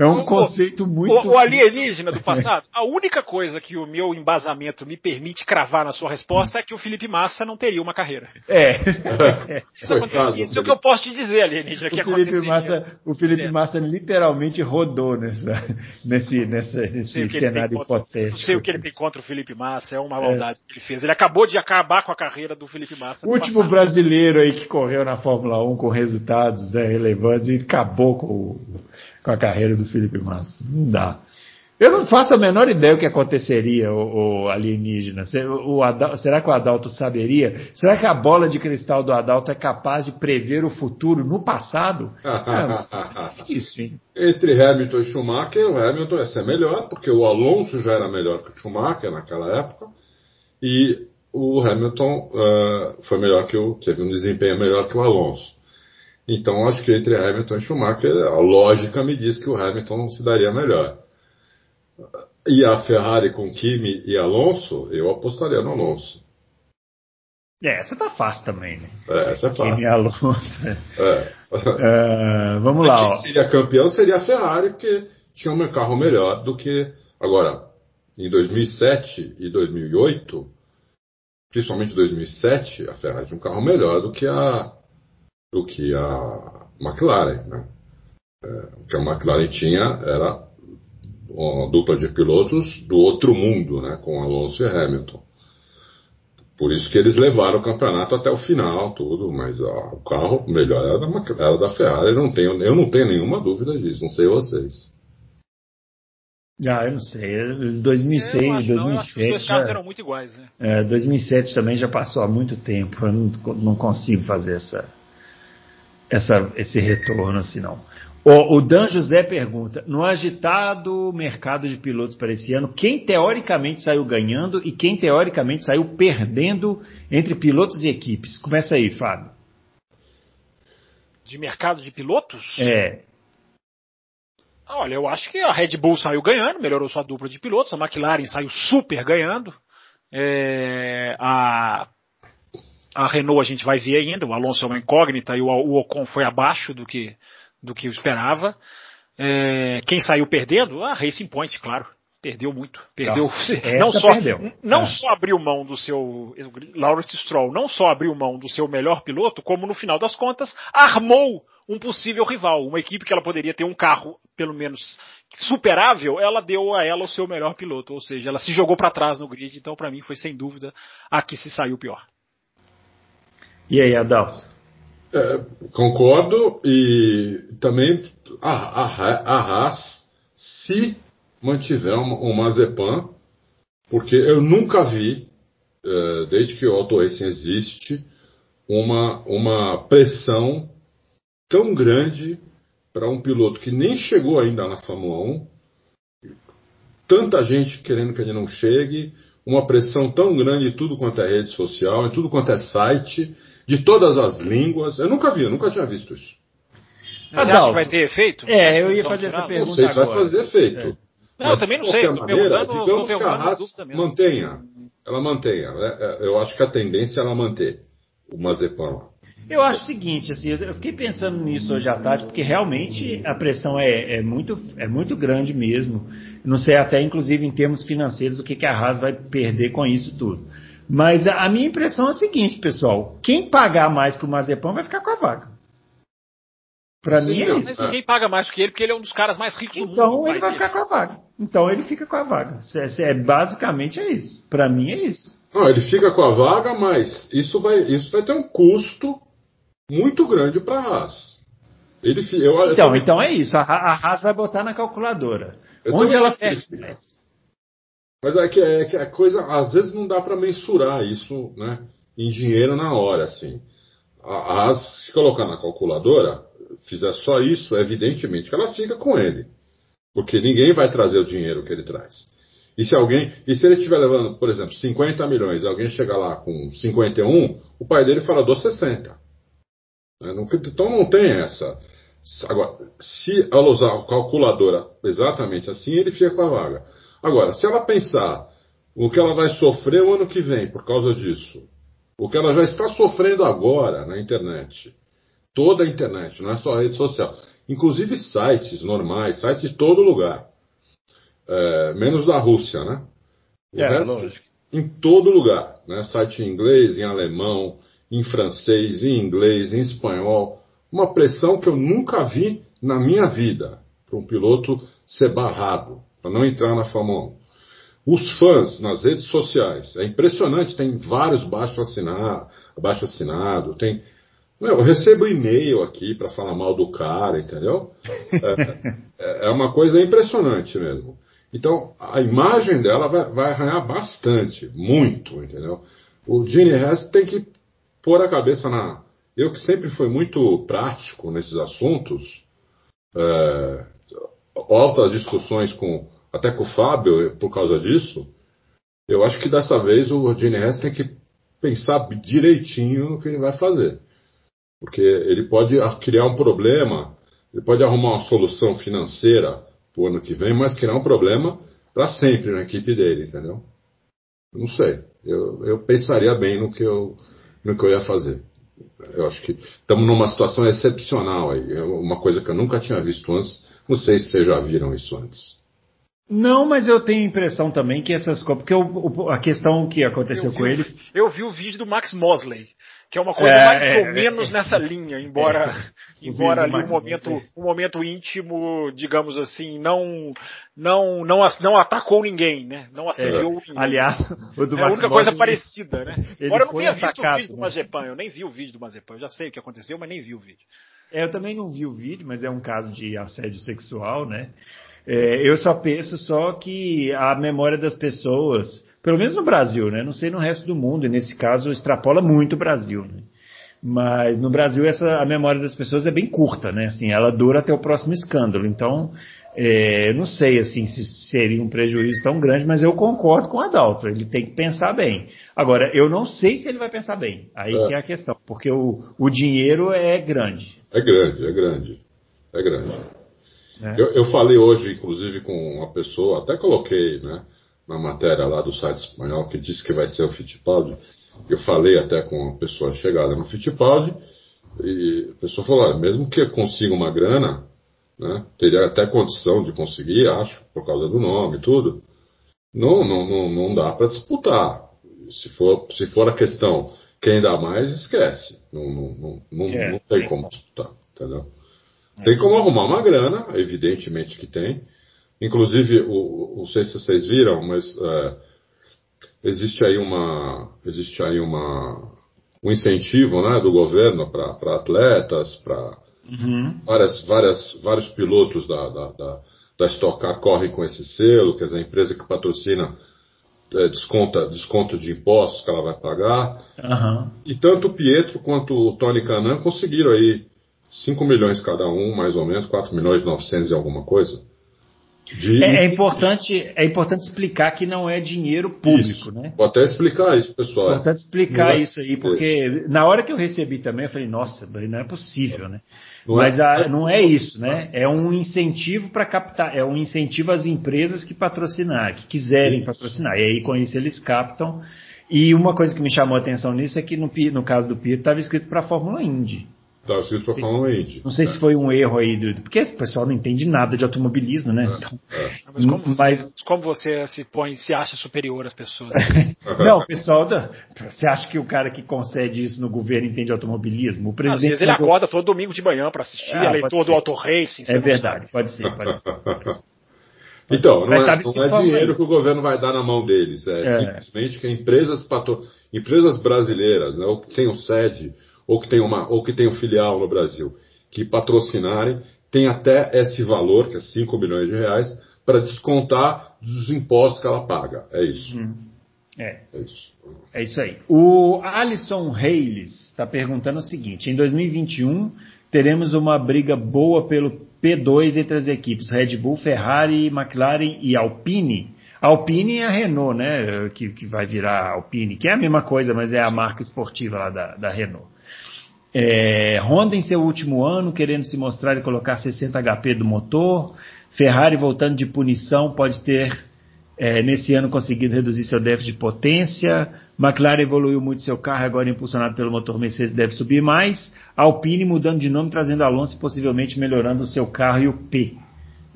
<laughs> um O- conceito muito. O, o alienígena do passado, a única coisa que o meu embasamento me permite cravar na sua resposta é que o Felipe Massa não teria uma carreira. É. <laughs> Isso, acontece, isso é o que eu posso te dizer, alienígena, que O Felipe. Massa, o Felipe É. Massa literalmente rodou nessa, nesse, nessa, nesse cenário contra- hipotético. Não sei o que ele tem contra o Felipe Massa, é uma maldade que ele fez. Ele acabou de acabar com a carreira do Felipe Massa. O último passado. brasileiro aí que correu na Fórmula 1 com resultados né, relevantes e acabou com, com a carreira do Felipe Massa. Não dá. Eu não faço a menor ideia o que aconteceria, o, o alienígena. O Adal- será que o Adalto saberia? Será que a bola de cristal do Adalto é capaz de prever o futuro no passado? Sabe? Isso, <laughs> hein? Entre Hamilton e Schumacher, o Hamilton ia ser melhor, porque o Alonso já era melhor que o Schumacher naquela época, e o Hamilton ah, foi melhor que o. teve um desempenho melhor que o Alonso. Então acho que entre Hamilton e Schumacher, a lógica me diz que o Hamilton se daria melhor. E a Ferrari com Kimi e Alonso, eu apostaria no Alonso. É, essa tá fácil também, né? É, essa é Kimi fácil. Alonso. É. Ah, <laughs> vamos lá. Quem seria campeão seria a Ferrari, porque tinha um carro melhor do que. Agora, em 2007 e 2008, principalmente 2007, a Ferrari tinha um carro melhor do que a, do que a McLaren. Né? É, o que a McLaren tinha era uma dupla de pilotos do outro mundo, né? com Alonso e Hamilton. Por isso que eles levaram o campeonato até o final, tudo, mas ó, o carro melhor era da, era da Ferrari, não, tenho, eu não tenho nenhuma dúvida disso, não sei vocês. Ah, eu não sei. Eu 2006, não acho, não, eu acho que os 2007. dois já- eram muito iguais, né? É, 2007 também já passou há muito tempo. Eu não, não consigo fazer essa. essa, esse retorno assim, não. O, o Dan José pergunta: no agitado mercado de pilotos para esse ano, quem teoricamente saiu ganhando e quem teoricamente saiu perdendo entre pilotos e equipes? Começa aí, Fábio. De mercado de pilotos? É. Olha, eu acho que a Red Bull saiu ganhando, melhorou sua dupla de pilotos, a McLaren saiu super ganhando. É, a, a Renault a gente vai ver ainda, o Alonso é uma incógnita e o, o Ocon foi abaixo do que, do que eu esperava. É, quem saiu perdendo? A Racing Point, claro. Perdeu muito. Perdeu. Nossa, <laughs> não só, perdeu. não É. só abriu mão do seu. Lawrence Stroll não só abriu mão do seu melhor piloto, como no final das contas armou um possível rival. Uma equipe que ela poderia ter um carro, pelo menos, superável, ela deu a ela o seu melhor piloto. Ou seja, ela se jogou para trás no grid. Então, para mim, foi sem dúvida a que se saiu pior. E aí, Adalto? É, concordo e também a, a, a Haas, se mantiver o Mazepan, porque eu nunca vi, é, desde que o Auto Racing existe, uma, uma pressão tão grande para um piloto que nem chegou ainda na Fórmula 1, tanta gente querendo que ele não chegue, uma pressão tão grande em tudo quanto é rede social, em tudo quanto é site, de todas as línguas. Eu nunca vi, eu nunca tinha visto isso. Você Adalto. acha que vai ter efeito? É, eu ia fazer essa pergunta. Não sei se vai fazer efeito. Não, eu Mas, também não sei, maneira, digamos que a Haas mantenha. Ela mantenha. né? É, Eu acho que a tendência é ela manter o Mazepan lá. Eu acho o seguinte, assim, eu fiquei pensando nisso hoje à tarde, porque realmente a pressão é, é muito, é muito grande mesmo. Não sei até, inclusive, em termos financeiros, o que, que a Haas vai perder com isso tudo. Mas a, a minha impressão é a seguinte, pessoal: quem pagar mais que o Mazepan vai ficar com a vaga. Para Sim, mim é isso. Mas ninguém paga mais do que ele, porque ele é um dos caras mais ricos do mundo. Então ele vai ficar com a vaga. Então ele fica com a vaga. É, basicamente é isso. Para mim é isso. Não, ele fica com a vaga, mas isso vai, isso vai ter um custo muito grande para a Haas. Ele, eu, eu Então, também- então é isso. A, a Haas vai botar na calculadora. Eu Onde ela perde? Mas é que, é que a coisa, às vezes não dá para mensurar isso, né, em dinheiro na hora, assim. A, a Haas, se colocar na calculadora, fizer só isso, evidentemente que ela fica com ele. Porque ninguém vai trazer o dinheiro que ele traz. E se alguém, e se ele estiver levando, por exemplo, 50 milhões, alguém chegar lá com 51, o pai dele fala, dou 60. Né, Então não tem essa. Agora, se ela usar a calculadora exatamente assim, ele fica com a vaga. Agora, se ela pensar o que ela vai sofrer o ano que vem por causa disso, o que ela já está sofrendo agora na internet, toda a internet, não é só a rede social, inclusive sites normais, sites de todo lugar, É, menos da Rússia, né? O É, resto, lógico. em todo lugar, né? Site em inglês, em alemão, em francês, em inglês, em espanhol, uma pressão que eu nunca vi na minha vida para um piloto ser barrado, para não entrar na Fórmula 1. Os fãs nas redes sociais, é impressionante, tem vários baixo assinado, baixo assinado tem. Eu recebo e-mail aqui para falar mal do cara, entendeu? É, é uma coisa impressionante mesmo. Então, a imagem dela vai, vai arranhar bastante, muito, entendeu? O Gene Hess tem que pôr a cabeça na. Eu que sempre fui muito prático nesses assuntos, é, altas discussões com até com o Fábio por causa disso. Eu acho que dessa vez o Hess tem que pensar direitinho no que ele vai fazer. Porque ele pode criar um problema, ele pode arrumar uma solução financeira pro ano que vem, mas criar um problema para sempre na equipe dele, entendeu? Eu Não sei. Eu, eu pensaria bem no que eu, no que eu ia fazer. Eu acho que estamos numa situação excepcional aí. É uma coisa que eu nunca tinha visto antes. Não sei se vocês já viram isso antes. Não, mas eu tenho a impressão também que essas coisas. Porque o- o- a questão que aconteceu Eu com vi, ele. eu vi o vídeo do Max Mosley, que é uma coisa É, mais é, ou é, menos é. nessa linha, embora, <laughs> O embora ali um momento, um momento íntimo, digamos assim, não, não, não, não atacou ninguém, né? Não assediou ninguém. Aliás, o do é a única coisa parecida, né? ele Agora eu não foi tinha visto o vídeo do né? Mazepan, eu nem vi o vídeo do Mazepan, eu já sei o que aconteceu, mas nem vi o vídeo. É, Eu também não vi o vídeo, mas é um caso de assédio sexual, né? É, eu só penso só que a memória das pessoas, pelo menos no Brasil, né? Não sei no resto do mundo, e nesse caso extrapola muito o Brasil, né? Mas no Brasil essa a memória das pessoas é bem curta, né? Assim, ela dura até o próximo escândalo. Então, é, não sei assim se seria um prejuízo tão grande, mas eu concordo com o Adalto. Ele tem que pensar bem. Agora, eu não sei se ele vai pensar bem. Aí é. que é a questão, porque o, o dinheiro é grande. É grande, é grande, é grande. É. Eu, eu, falei hoje, inclusive, com uma pessoa, até coloquei, né, na matéria lá do site espanhol que disse que vai ser o Fittipaldi. Eu falei até com uma pessoa chegada no Fittipaldi e a pessoa falou, mesmo que consiga uma grana, né, teria até condição de conseguir, acho, por causa do nome e tudo, não, não, não, não dá para disputar. Se for, se for a questão quem dá mais, esquece. Não, não, não, é, não tem como disputar, entendeu? É. Tem como arrumar uma grana, evidentemente que tem. Inclusive, o, não sei se vocês viram, mas é, existe aí uma existe aí uma um incentivo né, do governo para atletas, para uhum. várias, várias, vários pilotos da, da, da, da Stock Car correm com esse selo, quer dizer, a empresa que patrocina é, desconta desconto de impostos que ela vai pagar. Uhum. E tanto o Pietro quanto o Tony Canan conseguiram aí 5 milhões cada um, mais ou menos, 4 milhões e 900 e alguma coisa. De... É, é, importante, é importante explicar que não é dinheiro público, isso. né? Vou até explicar isso, pessoal. É importante explicar é, isso aí, porque na hora que eu recebi também, eu falei, nossa, não é possível, né? Não Mas é, a, não é isso, né? É um incentivo para captar, é um incentivo às empresas que patrocinar, que quiserem isso. patrocinar. E aí com isso eles captam. E uma coisa que me chamou a atenção nisso é que no, no caso do Pietro estava escrito para a Fórmula Indy. Tá escrito. Não sei é. se foi um erro aí, do, porque esse pessoal não entende nada de automobilismo, né? É. Então, é. Mas, como mas... Você, como, você, se põe, se acha superior às pessoas? <laughs> não, pessoal, você acha que o cara que concede isso no governo entende automobilismo? O presidente Às vezes ele acorda todo domingo de manhã para assistir, ah, eleitor do Auto Racing. É verdade, pode ser, pode ser. <laughs> Então, não é, não é dinheiro que o governo vai dar na mão deles, é, é. simplesmente que empresas, patro... empresas brasileiras, né, ou que tenham sede ou que tem uma ou que tem um filial no Brasil que patrocinarem, tem até esse valor, que é 5 milhões de reais, para descontar dos impostos que ela paga. É isso. Hum. É. É isso. É isso aí. O Alisson Reis está perguntando o seguinte: em 2021 teremos uma briga boa pelo P2 entre as equipes Red Bull, Ferrari, McLaren e Alpine. Alpine é a Renault, né? Que, que vai virar Alpine, que é a mesma coisa, mas é a marca esportiva lá da, da Renault. É, Honda em seu último ano, querendo se mostrar e colocar 60 HP do motor. Ferrari voltando de punição, pode ter é, nesse ano conseguido reduzir seu déficit de potência. McLaren evoluiu muito seu carro, agora impulsionado pelo motor Mercedes deve subir mais. Alpine mudando de nome, trazendo Alonso possivelmente melhorando o seu carro e o P.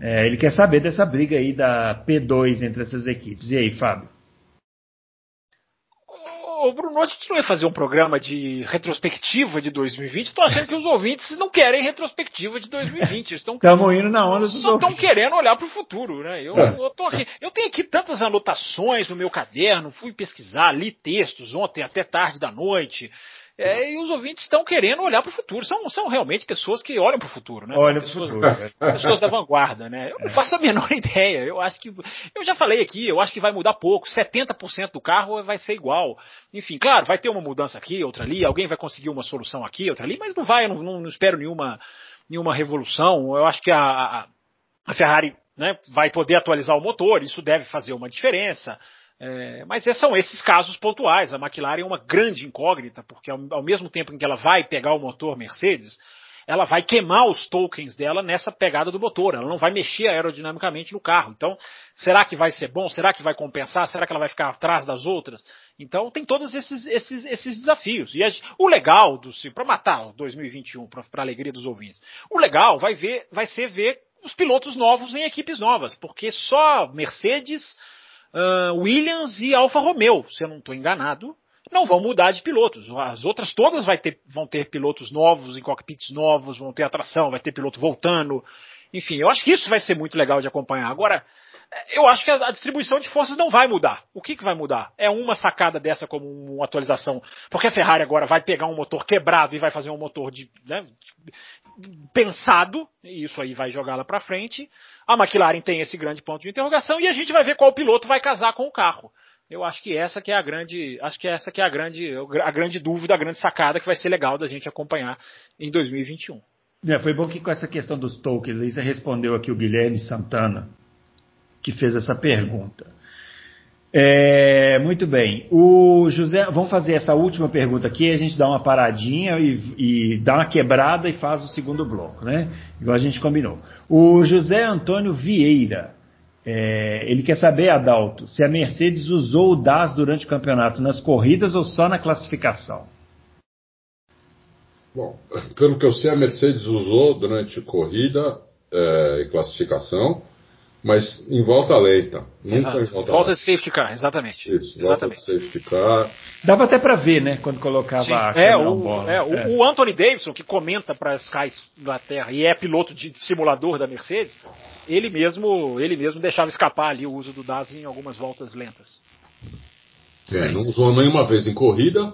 É, ele quer saber dessa briga aí da P2 entre essas equipes. E aí, Fábio? Ô, Bruno, a gente não ia fazer um programa de retrospectiva de 2020. Estou achando que os ouvintes não querem retrospectiva de 2020. Estão indo na onda Só estão querendo olhar para o futuro, né? Eu, é. eu, tô aqui, eu tenho aqui tantas anotações no meu caderno, fui pesquisar, li textos ontem até tarde da noite. É, e os ouvintes estão querendo olhar para o futuro. São, são realmente pessoas que olham para o futuro, né? Olham para o futuro. <laughs> Pessoas da vanguarda, né? Eu não é. faço a menor <laughs> ideia. Eu acho que. Eu já falei aqui, eu acho que vai mudar pouco. 70% do carro vai ser igual. Enfim, claro, vai ter uma mudança aqui, outra ali, alguém vai conseguir uma solução aqui, outra ali, mas não vai, eu não, não, não espero nenhuma, nenhuma revolução. Eu acho que a, a, a Ferrari né, vai poder atualizar o motor, isso deve fazer uma diferença. É, mas são esses casos pontuais. A McLaren é uma grande incógnita, porque ao, ao, mesmo tempo em que ela vai pegar o motor Mercedes, ela vai queimar os tokens dela nessa pegada do motor. Ela não vai mexer aerodinamicamente no carro. Então, será que vai ser bom? Será que vai compensar? Será que ela vai ficar atrás das outras? Então, tem todos esses, esses, esses desafios. E a, o legal do para matar 2021, para a alegria dos ouvintes, o legal vai, ver, vai ser ver os pilotos novos em equipes novas, porque só Mercedes uh, Williams e Alfa Romeo, se eu não estou enganado, não vão mudar de pilotos. As outras todas ter, vão ter pilotos novos, em cockpits novos, vão ter atração, vai ter piloto voltando. Enfim, eu acho que isso vai ser muito legal de acompanhar. Agora, eu acho que a, distribuição de forças não vai mudar. O que, que vai mudar? É uma sacada dessa como uma atualização. Porque a Ferrari agora vai pegar um motor quebrado e vai fazer um motor de, né, pensado, e isso aí vai jogar lá para frente. A McLaren tem esse grande ponto de interrogação e a gente vai ver qual piloto vai casar com o carro. Eu acho que essa que é a grande, acho que essa que é a grande, a grande dúvida, a grande sacada que vai ser legal da gente acompanhar em 2021. É, foi bom que com essa questão dos tokens aí você respondeu aqui o Guilherme Santana, que fez essa pergunta. É, muito bem. O José, vamos fazer essa última pergunta aqui, a gente dá uma paradinha e, e, dá uma quebrada e faz o segundo bloco, né? Igual a gente combinou. O José Antônio Vieira, é, ele quer saber, Adalto, se a Mercedes usou o DAS durante o campeonato nas corridas ou só na classificação? Bom, pelo que eu sei, a Mercedes usou durante corrida é, e classificação mas em volta lenta. Nunca Exato. em volta, volta de safety car, exatamente. Isso, exatamente. volta de safety car. Dava até para ver, né, quando colocava Sim. a é, o, bola. é, É. o, o Anthony Davidson, que comenta para Sky Inglaterra e é piloto de simulador da Mercedes, ele mesmo, ele mesmo deixava escapar ali o uso do DAS em algumas voltas lentas. É, não usou nenhuma vez em corrida.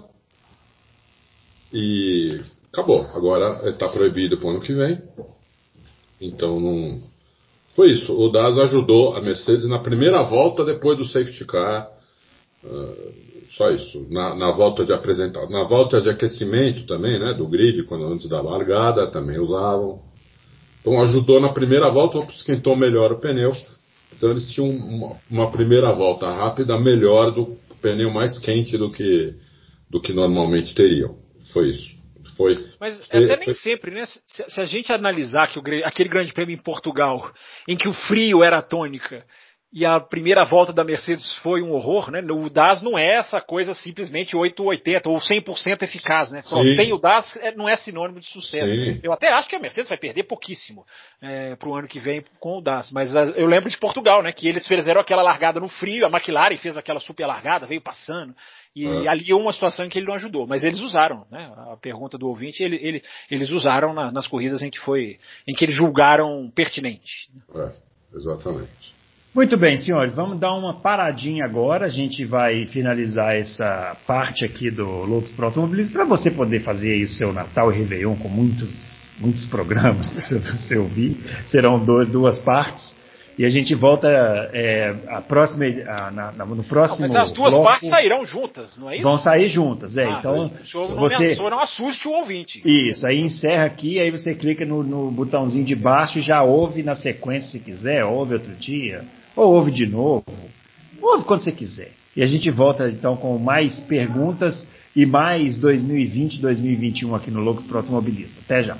E acabou. Agora está proibido para o ano que vem. Então não. Foi isso. O DAS ajudou a Mercedes na primeira volta depois do safety car. Uh, só isso. Na, na, volta de apresentação, na volta de aquecimento também, né? Do grid, quando antes da largada, também usavam. Então ajudou na primeira volta, esquentou melhor o pneu. Então eles tinham uma, uma primeira volta rápida melhor do pneu mais quente do que, do que normalmente teriam. Foi isso. Foi, Mas foi, até foi, nem sempre, né? Se, se, a gente analisar que o, aquele grande prêmio em Portugal, em que o frio era a tônica, e a primeira volta da Mercedes foi um horror, né? O DAS não é essa coisa simplesmente 880 ou 100% eficaz, né? Só tem o DAS não é sinônimo de sucesso. Sim. Eu até acho que a Mercedes vai perder pouquíssimo é, para o ano que vem com o DAS, mas eu lembro de Portugal, né? Que eles fizeram aquela largada no frio, a McLaren fez aquela super largada, veio passando. E É. ali uma situação em que ele não ajudou, mas eles usaram, né? A pergunta do ouvinte, ele, ele, eles usaram na, nas corridas em que foi, em que eles julgaram pertinente. É, exatamente. Muito bem, senhores, vamos dar uma paradinha agora. A gente vai finalizar essa parte aqui do Loucos para Automobilismo para você poder fazer o seu Natal e Réveillon com muitos, muitos programas <laughs> para você ouvir. Serão duas partes. E a gente volta é, a próxima, a, na, na, no próximo. Não, mas as duas bloco, partes sairão juntas, não é isso? Vão sair juntas, é. Ah, então, o senhor, não, você, o senhor não assuste o ouvinte. Isso, aí encerra aqui, aí você clica no, no botãozinho de baixo e já ouve na sequência se quiser, ouve outro dia, ou ouve de novo, ouve quando você quiser. E a gente volta então com mais perguntas e mais 2020, 2021 aqui no Loucos para Automobilismo. Até já.